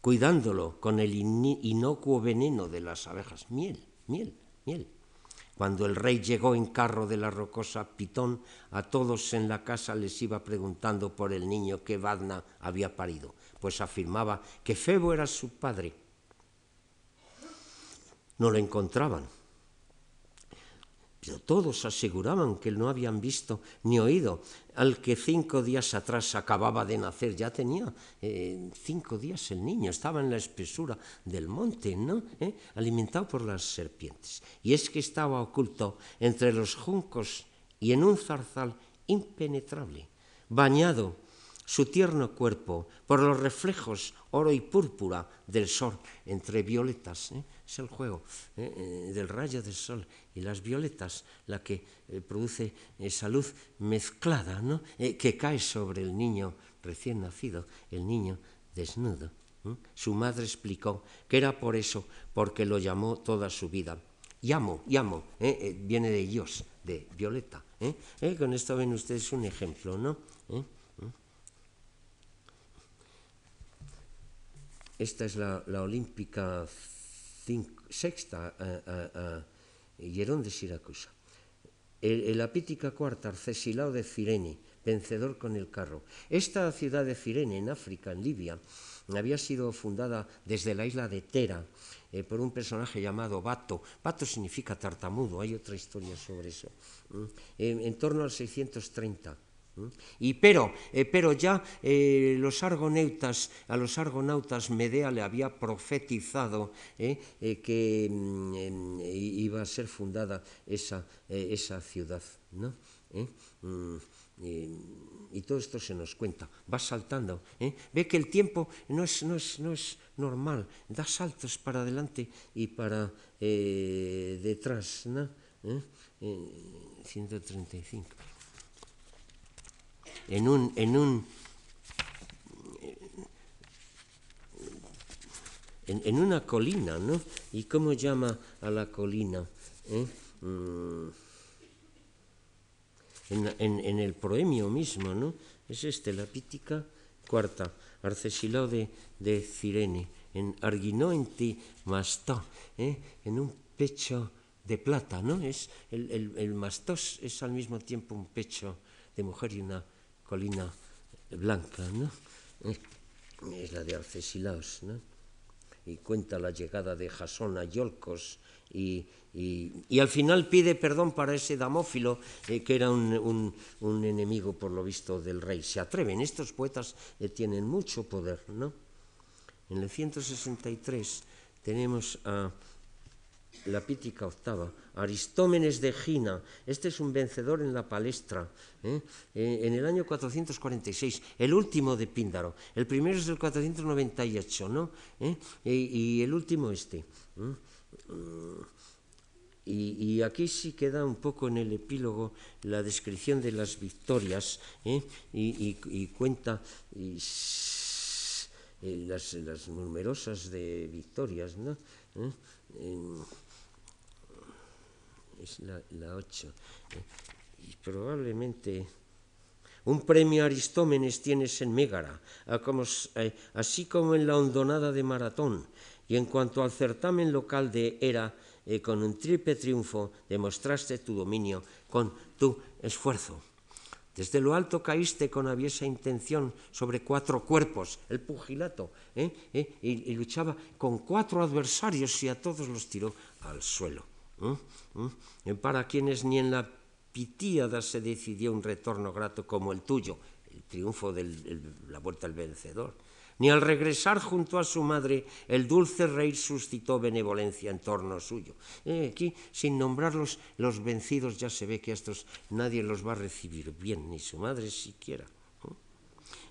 cuidándolo con el inocuo veneno de las abejas, miel, miel. Cuando el rey llegó en carro de la rocosa Pitón, a todos en la casa les iba preguntando por el niño que Vadna había parido, pues afirmaba que Febo era su padre. no lo encontraban. Todos aseguraban que no habían visto ni oído al que cinco días atrás acababa de nacer. Ya tenía eh, cinco días el niño, estaba en la espesura del monte, ¿no? ¿Eh? Alimentado por las serpientes. Y es que estaba oculto entre los juncos y en un zarzal impenetrable, bañado su tierno cuerpo por los reflejos oro y púrpura del sol entre violetas. ¿eh? Es el juego ¿eh? Eh, del rayo del sol y las violetas la que produce esa luz mezclada ¿no? que cae sobre el niño recién nacido, el niño desnudo. Su madre explicó que era por eso, porque lo llamó toda su vida. Llamo, llamo, viene de Dios, de Violeta. Con esto ven ustedes un ejemplo, ¿no? Esta es la, olímpica sexta a, Hierón de Siracusa. El, la pítica cuarta, Arcesilao de Cirene, vencedor con el carro. Esta ciudad de Cirene, en África, en Libia, había sido fundada desde la isla de Tera eh, por un personaje llamado Bato. Bato significa tartamudo, hay otra historia sobre eso. en torno al 630. Y pero, eh, pero ya eh, los argonautas, a los argonautas Medea le había profetizado eh, que mm, iba a ser fundada esa, esa ciudad. ¿no? Mm, y todo esto se nos cuenta, va saltando. Ve que el tiempo no es, no, es, no es normal, da saltos para adelante y para detrás. ¿no? 135 en un, en un en, una colina, ¿no? ¿Y cómo llama a la colina? ¿Eh? Mm. En, el proemio mismo, ¿no? Es este, la pítica cuarta, Arcesilao de, de Cirene, en Arginoenti Mastó, ¿eh? en un pecho de plata, ¿no? Es el, el, el mastos es al mismo tiempo un pecho de mujer y una colina blanca, ¿no? Es la de Arcesilaos, ¿no? Y cuenta la llegada de Jasón a Yolcos y, y, al final pide perdón para ese Damófilo, eh, que era un, un, enemigo, por lo visto, del rey. Se atreven, estos poetas eh, tienen mucho poder, ¿no? En el 163 tenemos a la pítica octava, Aristómenes de Gina, este es un vencedor en la palestra, ¿eh? Eh, en el año 446, el último de Píndaro, el primero es del 498, ¿no? ¿Eh? Y, el último este. Y, aquí sí queda un poco en el epílogo la descripción de las victorias y, cuenta las, las, numerosas de victorias, ¿no? Es la, la 8. Y probablemente un premio Aristómenes tienes en Mégara, eh, así como en la hondonada de Maratón. Y en cuanto al certamen local de Era, eh, con un triple triunfo demostraste tu dominio con tu esfuerzo. Desde lo alto caíste con aviesa intención sobre cuatro cuerpos, el pugilato, ¿eh? y, luchaba con cuatro adversarios y a todos los tiró al suelo. ¿Mm? ¿Mm? Para quienes ni en la Pitíada se decidió un retorno grato como el tuyo, el triunfo de la vuelta al vencedor. Ni al regresar junto a su madre, el dulce rey suscitó benevolencia en torno suyo. Eh, aquí, sin nombrarlos, los vencidos ya se ve que a estos nadie los va a recibir bien, ni su madre siquiera.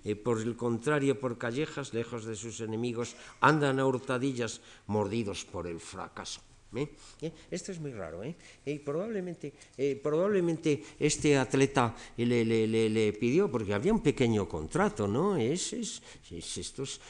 Eh, por el contrario, por callejas, lejos de sus enemigos, andan a hurtadillas, mordidos por el fracaso. ¿Eh? ¿Eh? Esto es muy raro. ¿eh? Y probablemente, probablemente este atleta le, le, le, pidió, porque había un pequeño contrato, ¿no? Es, es, es estos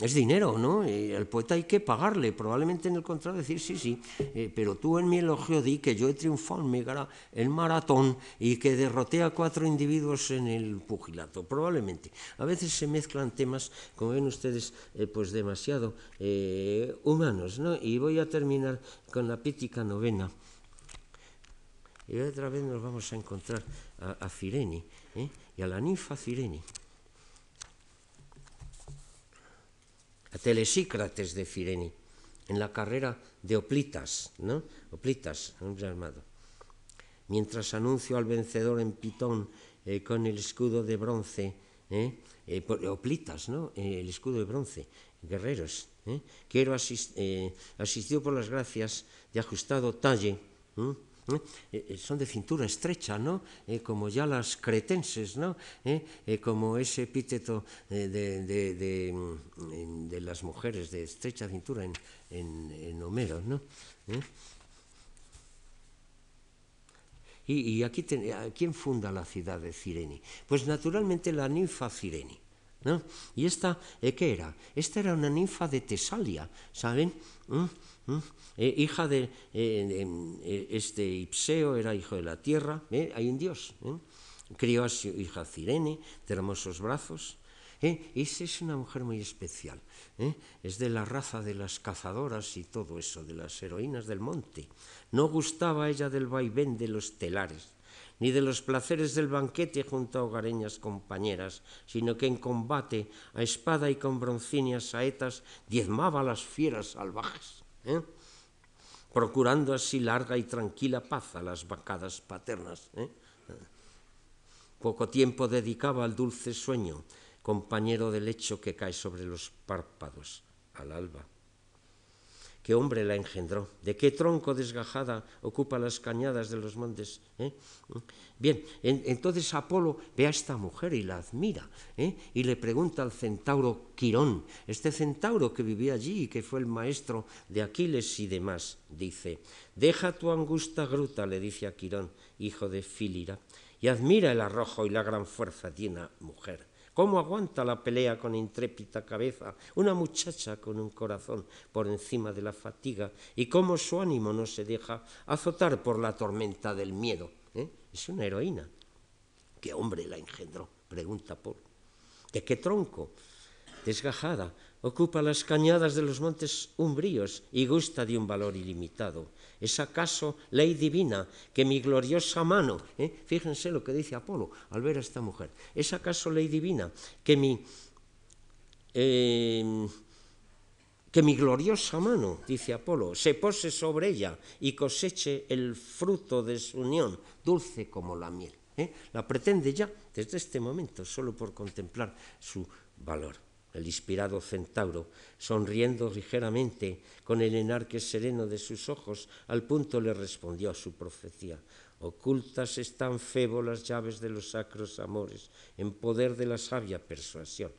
es dinero, ¿no? el poeta hay que pagarle, probablemente en el contrato decir sí, sí, eh, pero tú en mi elogio di que yo he triunfado en Megara, el maratón y que derroté a cuatro individuos en el pugilato, probablemente. A veces se mezclan temas, como ven ustedes, eh, pues demasiado eh, humanos, ¿no? Y voy a terminar con la pítica novena. Y otra vez nos vamos a encontrar a, a Cireni y a la ninfa Cireni. Telesícrates de Fireni. en la carrera de Oplitas, ¿no? Oplitas. Mientras anuncio al vencedor en Pitón eh, con el escudo de bronce, ¿eh? Eh, Oplitas, ¿no? el escudo de bronce, guerreros. Quiero asist, por las gracias de ajustado talle. Son de cintura estrecha, ¿no? como ya las cretenses, ¿no? como ese epíteto de, de, de, las mujeres de estrecha cintura en, en, Homero, ¿no? Y, aquí, ¿quién funda la ciudad de Cirene? Pues naturalmente la ninfa Cirene. ¿no? ¿Y esta eh, qué era? Esta era una ninfa de Tesalia, ¿saben? ¿Mm? Eh, hija de, eh, este Ipseo, era hijo de la tierra, hay un dios. Crió a su hija Cirene, de hermosos brazos. Esa es una mujer muy especial. Es de la raza de las cazadoras y todo eso, de las heroínas del monte. No gustaba ella del vaivén de los telares, ni de los placeres del banquete junto a hogareñas compañeras, sino que en combate, a espada y con broncíneas saetas, diezmaba a las fieras salvajes, ¿eh? procurando así larga y tranquila paz a las vacadas paternas. ¿eh? Poco tiempo dedicaba al dulce sueño, compañero del lecho que cae sobre los párpados al alba. ¿Qué hombre la engendró? ¿De qué tronco desgajada ocupa las cañadas de los montes? ¿Eh? Bien, entonces Apolo ve a esta mujer y la admira ¿eh? y le pregunta al centauro Quirón, este centauro que vivía allí y que fue el maestro de Aquiles y demás, dice, deja tu angusta gruta, le dice a Quirón, hijo de Fílira, y admira el arrojo y la gran fuerza de una mujer ¿Cómo aguanta la pelea con intrépida cabeza una muchacha con un corazón por encima de la fatiga? ¿Y cómo su ánimo no se deja azotar por la tormenta del miedo? ¿Eh? Es una heroína. ¿Qué hombre la engendró? Pregunta Paul. ¿De qué tronco? Desgajada, ocupa las cañadas de los montes umbríos y gusta de un valor ilimitado. ¿Es acaso ley divina que mi gloriosa mano, eh, fíjense lo que dice Apolo al ver a esta mujer, ¿es acaso ley divina que mi, em, que mi gloriosa mano, dice Apolo, se pose sobre ella y coseche el fruto de su unión, dulce como la miel? Eh? La pretende ya desde este momento, solo por contemplar su valor el inspirado centauro, sonriendo ligeramente con el enarque sereno de sus ojos, al punto le respondió a su profecía. Ocultas están febo las llaves de los sacros amores, en poder de la sabia persuasión.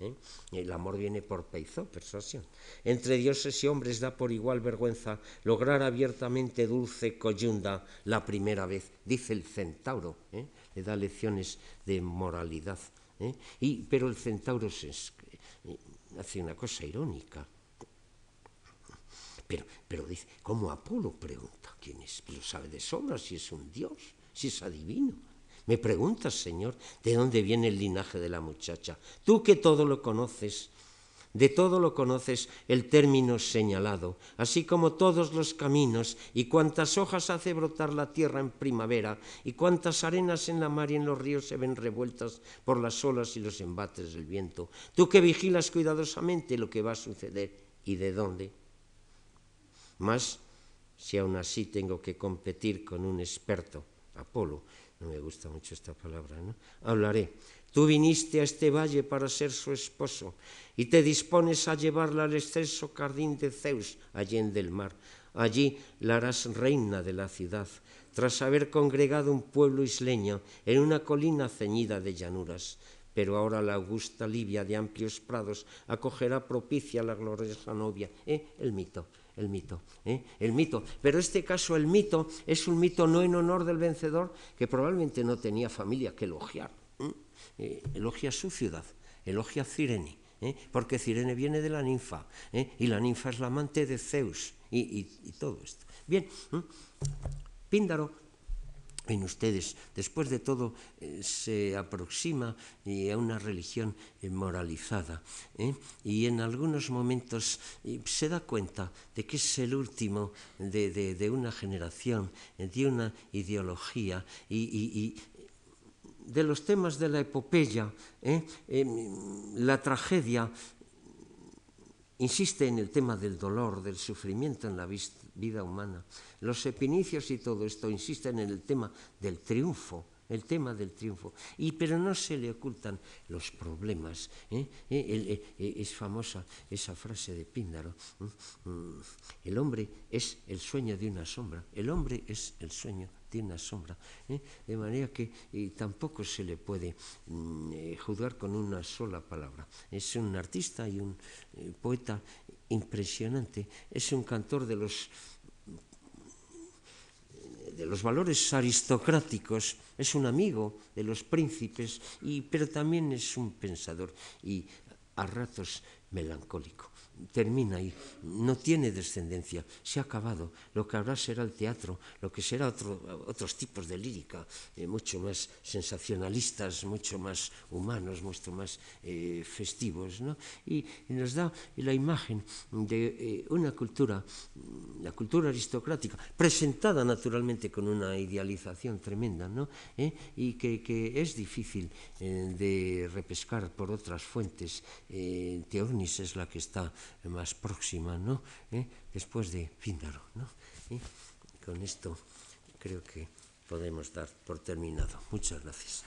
¿eh? El amor viene por peizo, persuasión. Entre dioses y hombres da por igual vergüenza lograr abiertamente dulce coyunda la primera vez, dice el centauro, ¿eh? le da lecciones de moralidad. ¿eh? Y, pero el centauro se, hace una cosa irónica. Pero, pero dice, ¿cómo Apolo pregunta? ¿Quién es? Lo sabe de sobra si es un dios, si es adivino. Me preguntas, Señor, ¿de dónde viene el linaje de la muchacha? Tú que todo lo conoces, de todo lo conoces el término señalado, así como todos los caminos y cuántas hojas hace brotar la tierra en primavera y cuántas arenas en la mar y en los ríos se ven revueltas por las olas y los embates del viento. Tú que vigilas cuidadosamente lo que va a suceder y de dónde. Mas, si aún así tengo que competir con un experto, Apolo, no me gusta mucho esta palabra, ¿no? Hablaré Tú viniste a este valle para ser su esposo y te dispones a llevarla al exceso jardín de Zeus, allí en del mar. Allí la harás reina de la ciudad, tras haber congregado un pueblo isleño en una colina ceñida de llanuras. Pero ahora la augusta Libia de amplios prados acogerá propicia la gloriosa novia. ¿Eh? El mito, el mito, ¿eh? el mito. Pero este caso, el mito, es un mito no en honor del vencedor, que probablemente no tenía familia que elogiar. ¿Eh? Elogia su ciudad, elogia Cirene, ¿eh? porque Cirene viene de la ninfa, ¿eh? y la ninfa es la amante de Zeus, y, todo esto. Bien, Píndaro, en ustedes, después de todo, se aproxima a una religión moralizada y en algunos momentos se da cuenta de que es el último de, una generación, de una ideología y, de los temas de la epopeya, ¿eh? la tragedia insiste en el tema del dolor, del sufrimiento en la vida humana. Los epinicios y todo esto insisten en el tema del triunfo, el tema del triunfo. Y, pero no se le ocultan los problemas. Eh, eh, es famosa esa frase de Píndaro. Mm, el hombre es el sueño de una sombra. El hombre es el sueño de una sombra. De manera que tampoco se le puede mm, juzgar con una sola palabra. Es un artista y un poeta impresionante. Es un cantor de los de los valores aristocráticos, es un amigo de los príncipes, y, pero también es un pensador y a ratos melancólico termina ahí, no tiene descendencia, se ha acabado. Lo que habrá será el teatro, lo que será otro, otros tipos de lírica, eh, mucho más sensacionalistas, mucho más humanos, mucho más eh, festivos. ¿no? Y, nos da la imagen de eh, una cultura, la cultura aristocrática, presentada naturalmente con una idealización tremenda, ¿no? Y que, que, es difícil de repescar por otras fuentes. Teornis es la que está más próxima, ¿no? ¿Eh? Después de Píndaro, ¿no? ¿Eh? Con esto creo que podemos dar por terminado. Muchas gracias.